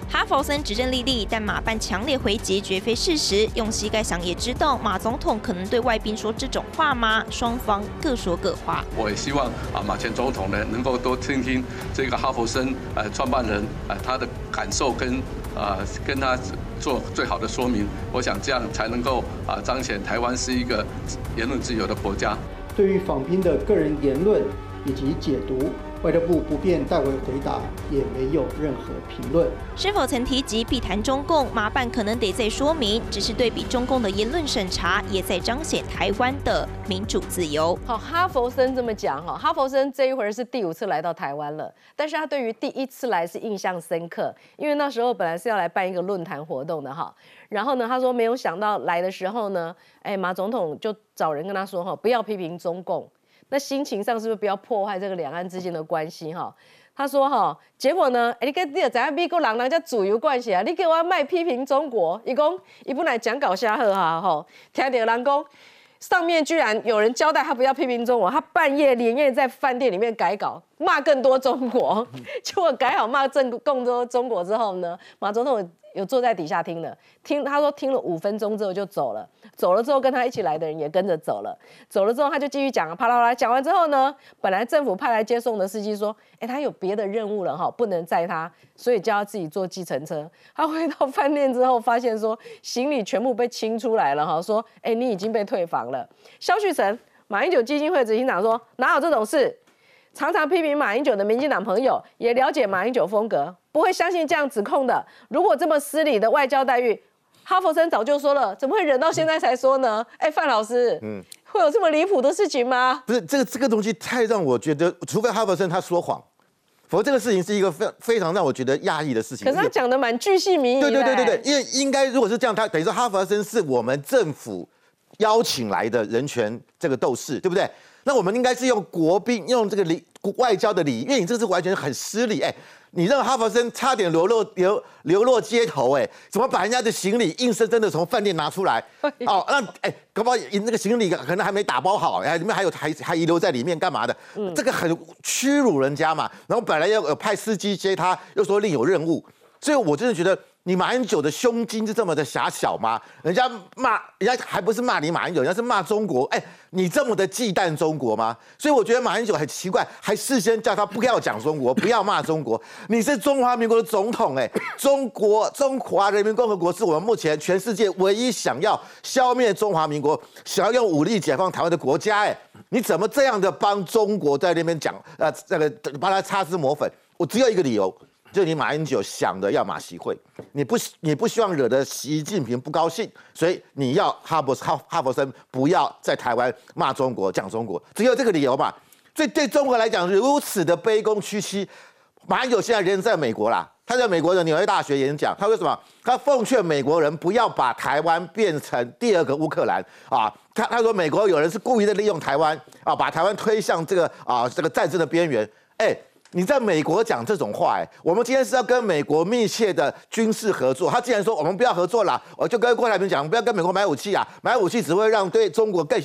S14: 哈佛森执政立立，但马办强烈回击绝非事实。用膝盖想也知道，马总统可能对外宾说这种话吗？双方各说各话。
S6: 我也希望啊，马前总统呢能够多听听这个哈佛森呃创办人呃他的感受跟呃跟他做最好的说明。我想这样才能够啊彰显台湾是一个言论自由的国家。
S21: 对于访宾的个人言论以及解读。外交部不便代为回答，也没有任何评论。
S14: 是否曾提及必谈中共？麻烦可能得再说明。只是对比中共的言论审查，也在彰显台湾的民主自由。
S1: 好，哈佛森这么讲哈，哈佛森这一回是第五次来到台湾了，但是他对于第一次来是印象深刻，因为那时候本来是要来办一个论坛活动的哈。然后呢，他说没有想到来的时候呢，哎，马总统就找人跟他说哈，不要批评中共。那心情上是不是不要破坏这个两岸之间的关系哈？他说哈，结果呢，哎，你跟第二在美国人人家主流关系啊，你给我卖批评中国，一共一不来讲搞瞎喝哈吼，听到人讲上面居然有人交代他不要批评中国，他半夜连夜在饭店里面改稿，骂更多中国，结果改好骂正更多中国之后呢，马总统。有坐在底下听的，听他说听了五分钟之后就走了，走了之后跟他一起来的人也跟着走了，走了之后他就继续讲，啪啦啪啦讲完之后呢，本来政府派来接送的司机说，哎，他有别的任务了哈，不能载他，所以叫他自己坐计程车。他回到饭店之后发现说，行李全部被清出来了哈，说，哎，你已经被退房了。肖旭成，马英九基金会执行长说，哪有这种事？常常批评马英九的民进党朋友也了解马英九风格，不会相信这样指控的。如果这么失礼的外交待遇，哈佛生早就说了，怎么会忍到现在才说呢？哎，范老师，嗯，会有这么离谱的事情吗？
S8: 不是，这个这个东西太让我觉得，除非哈佛生他说谎，否则这个事情是一个非非常让我觉得压抑的事情。
S1: 可是他讲的蛮巨细靡遗。
S8: 对对对对对，因为应该如果是这样，他等于说哈佛森是我们政府邀请来的人权这个斗士，对不对？那我们应该是用国宾，用这个礼外交的礼，因为你这是完全很失礼，哎，你让哈佛生差点流落流流落街头，哎，怎么把人家的行李硬生生的从饭店拿出来？哦，那哎，搞不好那个行李可能还没打包好，哎，里面还有还还遗留在里面干嘛的？这个很屈辱人家嘛。然后本来要派司机接他，又说另有任务。所以我真的觉得你马英九的胸襟是这么的狭小吗？人家骂人家还不是骂你马英九，人家是骂中国。哎，你这么的忌惮中国吗？所以我觉得马英九很奇怪，还事先叫他不要讲中国，不要骂中国。你是中华民国的总统，哎，中国中华人民共和国是我们目前全世界唯一想要消灭中华民国、想要用武力解放台湾的国家，哎，你怎么这样的帮中国在那边讲？呃，那个帮他擦脂抹粉？我只有一个理由。就你马英九想的要马习会，你不你不希望惹得习近平不高兴，所以你要哈伯哈哈佛森不要在台湾骂中国讲中国，只有这个理由嘛？所以对中国来讲如此的卑躬屈膝。马英九现在人在美国啦，他在美国的纽约大学演讲，他说什么？他奉劝美国人不要把台湾变成第二个乌克兰啊！他他说美国有人是故意的利用台湾啊，把台湾推向这个啊这个战争的边缘，哎。你在美国讲这种话，哎，我们今天是要跟美国密切的军事合作。他既然说我们不要合作了，我就跟郭台铭讲，不要跟美国买武器啊，买武器只会让对中国更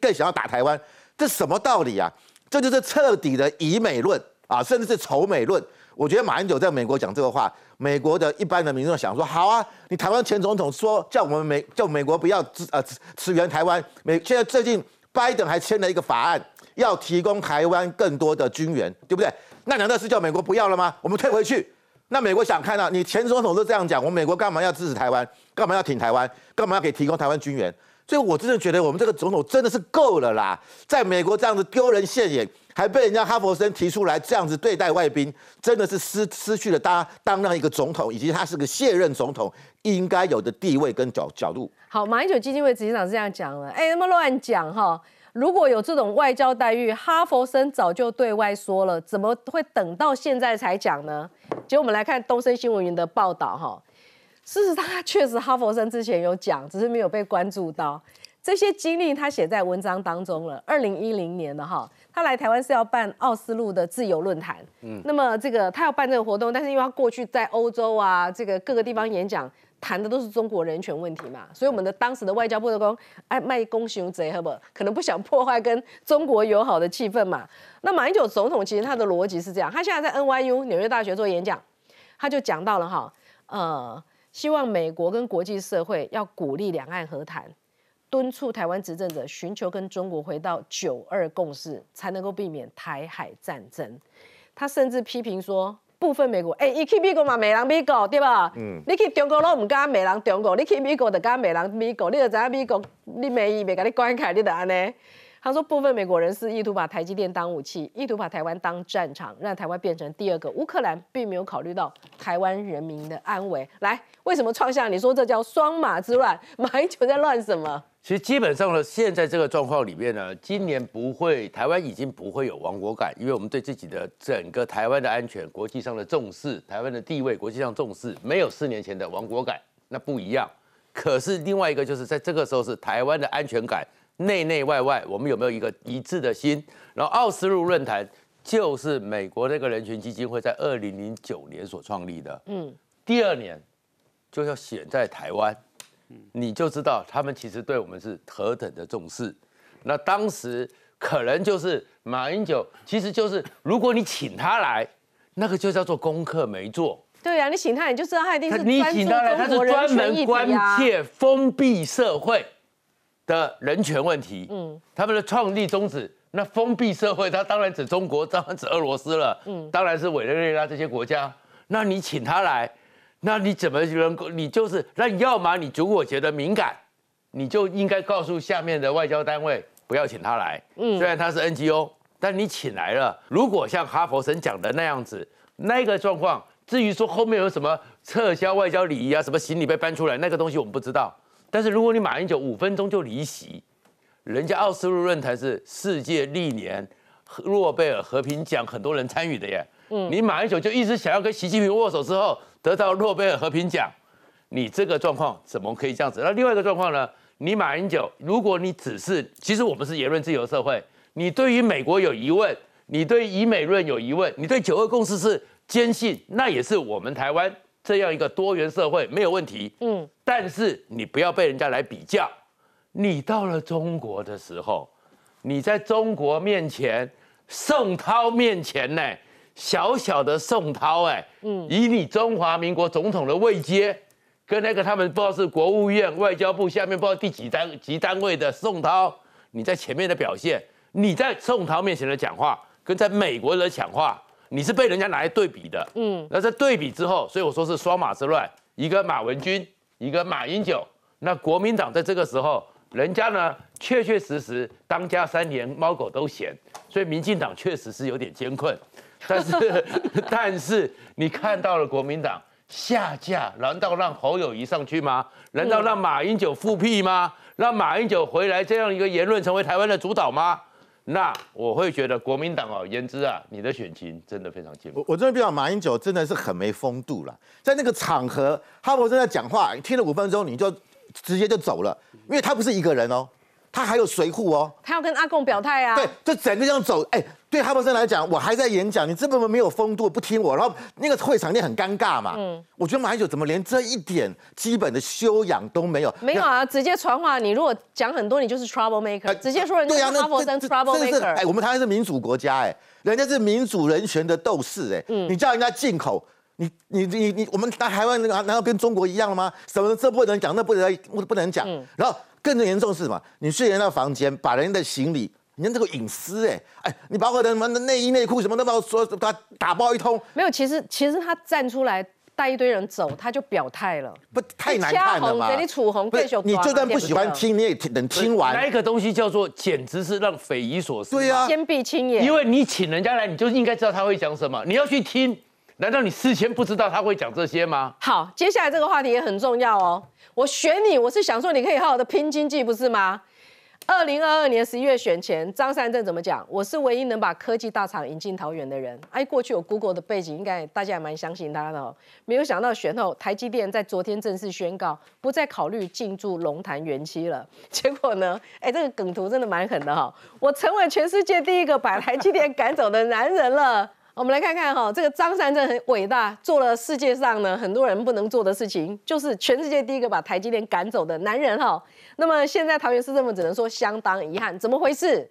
S8: 更想要打台湾，这什么道理啊？这就是彻底的以美论啊，甚至是仇美论。我觉得马英九在美国讲这个话，美国的一般的民众想说，好啊，你台湾前总统说叫我们美叫美国不要支呃支援台湾，美现在最近拜登还签了一个法案，要提供台湾更多的军援，对不对？那难道是叫美国不要了吗？我们退回去？那美国想看到你前总统都这样讲，我们美国干嘛要支持台湾？干嘛要挺台湾？干嘛要给提供台湾军援？所以我真的觉得我们这个总统真的是够了啦！在美国这样子丢人现眼，还被人家哈佛生提出来这样子对待外宾，真的是失失去了当当那一个总统以及他是个卸任总统应该有的地位跟角角度。
S1: 好，马英九基金会执行长是这样讲了，哎，那么乱讲哈。如果有这种外交待遇，哈佛生早就对外说了，怎么会等到现在才讲呢？结果我们来看东森新闻云的报道，哈，事实上他确实哈佛生之前有讲，只是没有被关注到。这些经历他写在文章当中了。二零一零年的哈，他来台湾是要办奥斯陆的自由论坛，嗯，那么这个他要办这个活动，但是因为他过去在欧洲啊，这个各个地方演讲。谈的都是中国人权问题嘛，所以我们的当时的外交部的公哎卖公熊贼，好不？可能不想破坏跟中国友好的气氛嘛。那马英九总统其实他的逻辑是这样，他现在在 NYU 纽约大学做演讲，他就讲到了哈，呃，希望美国跟国际社会要鼓励两岸和谈，敦促台湾执政者寻求跟中国回到九二共识，才能够避免台海战争。他甚至批评说。部分美国，哎，伊去美国嘛，美人美国，对吧？嗯。你去中国拢唔敢美人中国，你去美国就敢美人美国，你就知影美国，你美伊袂甲你关开，你就安尼。他说，部分美国人士意图把台积电当武器，意图把台湾当战场，让台湾变成第二个乌克兰，并没有考虑到台湾人民的安危。来，为什么创下？你说这叫双马之乱？马英九在乱什么？
S9: 其实基本上呢，现在这个状况里面呢，今年不会，台湾已经不会有亡国感，因为我们对自己的整个台湾的安全、国际上的重视、台湾的地位、国际上重视，没有四年前的亡国感，那不一样。可是另外一个就是在这个时候是台湾的安全感，内内外外，我们有没有一个一致的心？然后奥斯陆论坛就是美国那个人权基金会在二零零九年所创立的，嗯，第二年就要选在台湾。你就知道他们其实对我们是何等的重视。那当时可能就是马英九，其实就是如果你请他来，那个就叫做功课没做。
S1: 对呀，你请他，你就知道他一定是
S9: 你请他来，他是专门关切封闭社会的人权问题。嗯，他们的创立宗旨，那封闭社会，他当然指中国，当然指俄罗斯了。嗯，当然是委内瑞拉这些国家。那你请他来。那你怎么能够？你就是那要么你如果觉得敏感，你就应该告诉下面的外交单位不要请他来。嗯，虽然他是 NGO，但你请来了。如果像哈佛神讲的那样子，那个状况，至于说后面有什么撤销外交礼仪啊，什么行李被搬出来，那个东西我们不知道。但是如果你马英九五分钟就离席，人家奥斯陆论坛是世界历年诺贝尔和平奖很多人参与的耶。嗯，你马英九就一直想要跟习近平握手之后。得到诺贝尔和平奖，你这个状况怎么可以这样子？那另外一个状况呢？你马英九，如果你只是，其实我们是言论自由社会，你对于美国有疑问，你对以美论有疑问，你对九二共识是坚信，那也是我们台湾这样一个多元社会没有问题。嗯，但是你不要被人家来比较，你到了中国的时候，你在中国面前，宋涛面前呢？小小的宋涛，哎，嗯，以你中华民国总统的位阶，跟那个他们不知道是国务院、外交部下面不知道第几单级单位的宋涛，你在前面的表现，你在宋涛面前的讲话，跟在美国的讲话，你是被人家拿来对比的，嗯，那在对比之后，所以我说是双马之乱，一个马文君，一个马英九，那国民党在这个时候，人家呢确确实实当家三年，猫狗都嫌，所以民进党确实是有点艰困。但是，但是你看到了国民党下架，难道让侯友谊上去吗？难道让马英九复辟吗？让马英九回来这样一个言论成为台湾的主导吗？那我会觉得国民党哦，言之啊，你的选情真的非常艰苦。
S8: 我我真的比较马英九真的是很没风度了，在那个场合，哈伯正在讲话，听了五分钟你就直接就走了，因为他不是一个人哦，他还有随护哦。
S1: 他要跟阿贡表态啊。
S8: 对，就整个这样走，哎，对哈伯森来讲，我还在演讲，你这么没有风度，不听我，然后那个会场也很尴尬嘛。嗯，我觉得马英九怎么连这一点基本的修养都没有？
S1: 没有啊，直接传话，你如果讲很多，你就是 trouble maker，直接说人家哈伯森 trouble maker。
S8: 哎，我们台湾是民主国家，哎，人家是民主人权的斗士，哎，你叫人家进口，你你你你，我们台湾那个难道跟中国一样了吗？什么这不能讲，那不能不能讲，然后。更严重是什么？你睡人家房间，把人家的行李，人家这个隐私，哎哎，你把我的什么内衣内裤什么都把我说他打包一通。
S1: 没有，其实其实他站出来带一堆人走，他就表态了。
S8: 不太难看了
S1: 嘛？给你楚红，
S8: 你就算不喜欢听，你也能听完。
S9: 那一个东西叫做，简直是让匪夷所思。
S8: 对呀，
S1: 坚壁清眼。
S9: 因为你请人家来，你就应该知道他会讲什么，你要去听。难道你事先不知道他会讲这些吗？
S1: 好，接下来这个话题也很重要哦。我选你，我是想说你可以好好的拼经济，不是吗？二零二二年十一月选前，张善政怎么讲？我是唯一能把科技大厂引进桃园的人。哎，过去有 Google 的背景，应该大家也蛮相信他的哦。没有想到选后，台积电在昨天正式宣告，不再考虑进驻龙潭园区了。结果呢？哎，这个梗图真的蛮狠的哈！我成为全世界第一个把台积电赶走的男人了。我们来看看哈，这个张善政很伟大，做了世界上呢很多人不能做的事情，就是全世界第一个把台积电赶走的男人哈。那么现在桃园市政府只能说相当遗憾，怎么回事？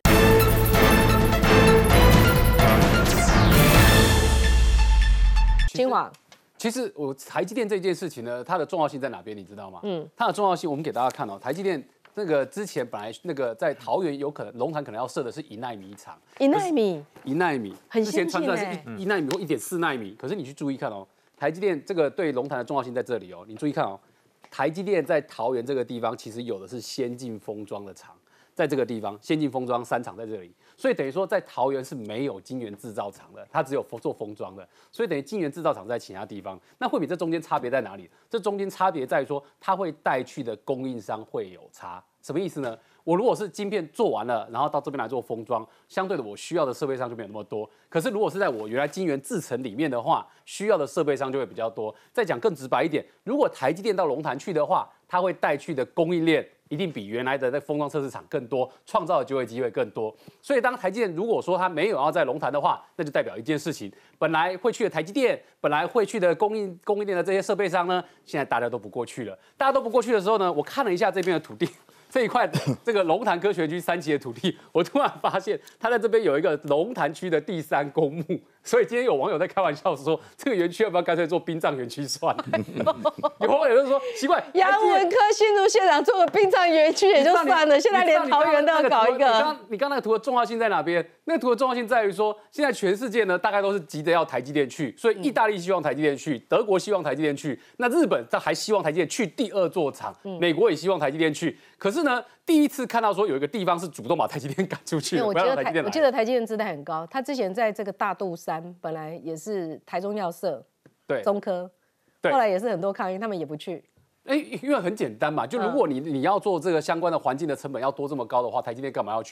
S1: 清华，
S7: 其实我台积电这件事情呢，它的重要性在哪边？你知道吗？嗯，它的重要性我们给大家看哦，台积电。那个之前本来那个在桃园有可能龙潭可能要设的是一纳米厂，
S1: 一纳米，
S7: 一纳米，
S1: 很
S7: 之前传出来是一一纳米或一点四纳米，可是你去注意看哦，台积电这个对龙潭的重要性在这里哦，你注意看哦，台积电在桃园这个地方其实有的是先进封装的厂。在这个地方，先进封装三厂在这里，所以等于说在桃园是没有晶圆制造厂的，它只有做封装的，所以等于晶圆制造厂在其他地方。那惠比这中间差别在哪里？这中间差别在于说，它会带去的供应商会有差，什么意思呢？我如果是晶片做完了，然后到这边来做封装，相对的我需要的设备商就没有那么多。可是如果是在我原来晶圆制成里面的话，需要的设备商就会比较多。再讲更直白一点，如果台积电到龙潭去的话，它会带去的供应链一定比原来的在封装测试厂更多，创造的就业机会更多。所以当台积电如果说它没有要在龙潭的话，那就代表一件事情：本来会去的台积电，本来会去的供应供应链的这些设备商呢，现在大家都不过去了。大家都不过去的时候呢，我看了一下这边的土地。这一块这个龙潭科学区三期的土地，我突然发现它在这边有一个龙潭区的第三公墓，所以今天有网友在开玩笑说，这个园区要不要干脆做殡葬园区算了？有网友就说奇怪，
S1: 杨文科新竹县长做个殡葬园区也就算了，现在连桃园都要搞一个。
S7: 你刚你刚那个图的重要性在哪边？那个图的重要性在于说，现在全世界呢大概都是急着要台积电去，所以意大利希望台积电去，德国希望台积电去，那日本他还希望台积电去第二座厂，美国也希望台积电去，可是呢？第一次看到说有一个地方是主动把台积电赶出去，
S1: 我记得台我记得台积电姿态很高，他之前在这个大肚山本来也是台中要社，
S7: 对，
S1: 中科，后来也是很多抗议，他们也不去。
S7: 哎，因为很简单嘛，就如果你你要做这个相关的环境的成本要多这么高的话，台积电干嘛要去？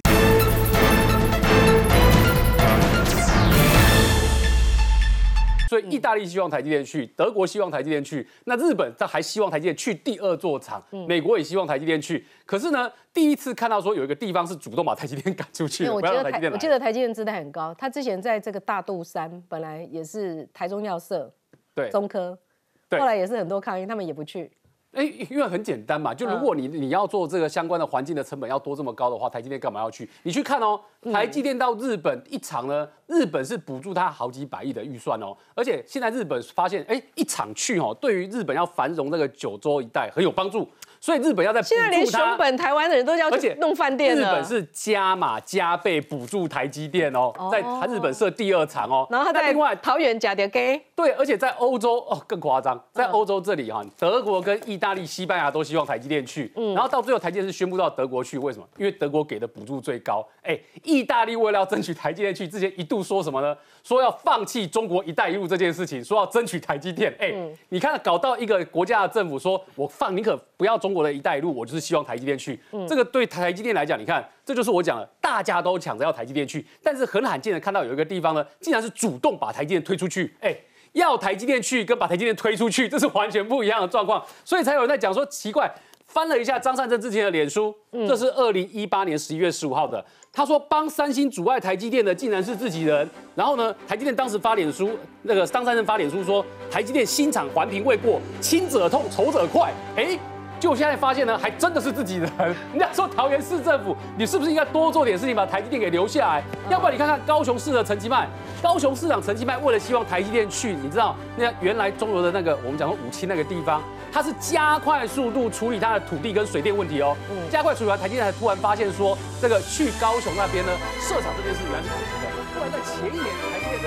S7: 所以意大利希望台积电去，德国希望台积电去，那日本他还希望台积电去第二座厂，美国也希望台积电去。可是呢，第一次看到说有一个地方是主动把台积电赶出去，
S1: 我记得台我记得台积电姿态很高，他之前在这个大肚山本来也是台中要设，
S7: 对，
S1: 中科，后来也是很多抗议，他们也不去。
S7: 哎，因为很简单嘛，就如果你你要做这个相关的环境的成本要多这么高的话，台积电干嘛要去？你去看哦，台积电到日本一场呢，日本是补助它好几百亿的预算哦，而且现在日本发现，哎，一场去哦，对于日本要繁荣那个九州一带很有帮助。所以日本要在
S1: 现在连熊本台湾的人都要去弄饭店
S7: 日本是加码加倍补助台积电哦，在日本设第二场哦。
S1: 然后他在另外桃园加点给
S7: 对，而且在欧洲哦更夸张，在欧洲这里哈，德国跟意大利、西班牙都希望台积电去。嗯。然后到最后台积电是宣布到德国去，为什么？因为德国给的补助最高。哎，意大利为了要争取台积电去，之前一度说什么呢？说要放弃中国“一带一路”这件事情，说要争取台积电。哎，你看搞到一个国家的政府说，我放宁可不要中国的一带一路，我就是希望台积电去。这个对台积电来讲，你看，这就是我讲的，大家都抢着要台积电去，但是很罕见的看到有一个地方呢，竟然是主动把台积电推出去。哎，要台积电去跟把台积电推出去，这是完全不一样的状况，所以才有人在讲说奇怪。翻了一下张善政之前的脸书，这是二零一八年十一月十五号的。他说帮三星阻碍台积电的竟然是自己人。然后呢，台积电当时发脸书，那个张善政发脸书说，台积电新厂环评未过，亲者痛，仇者快。哎。就现在发现呢，还真的是自己人。人家说桃园市政府，你是不是应该多做点事情，把台积电给留下来？要不然你看看高雄市的陈其迈，高雄市长陈其迈为了希望台积电去，你知道那原来中油的那个我们讲说五期那个地方，他是加快速度处理他的土地跟水电问题哦。加快处理完，台积电才突然发现说，这个去高雄那边呢设厂这件事原来是不行的。后来在前一年，台积电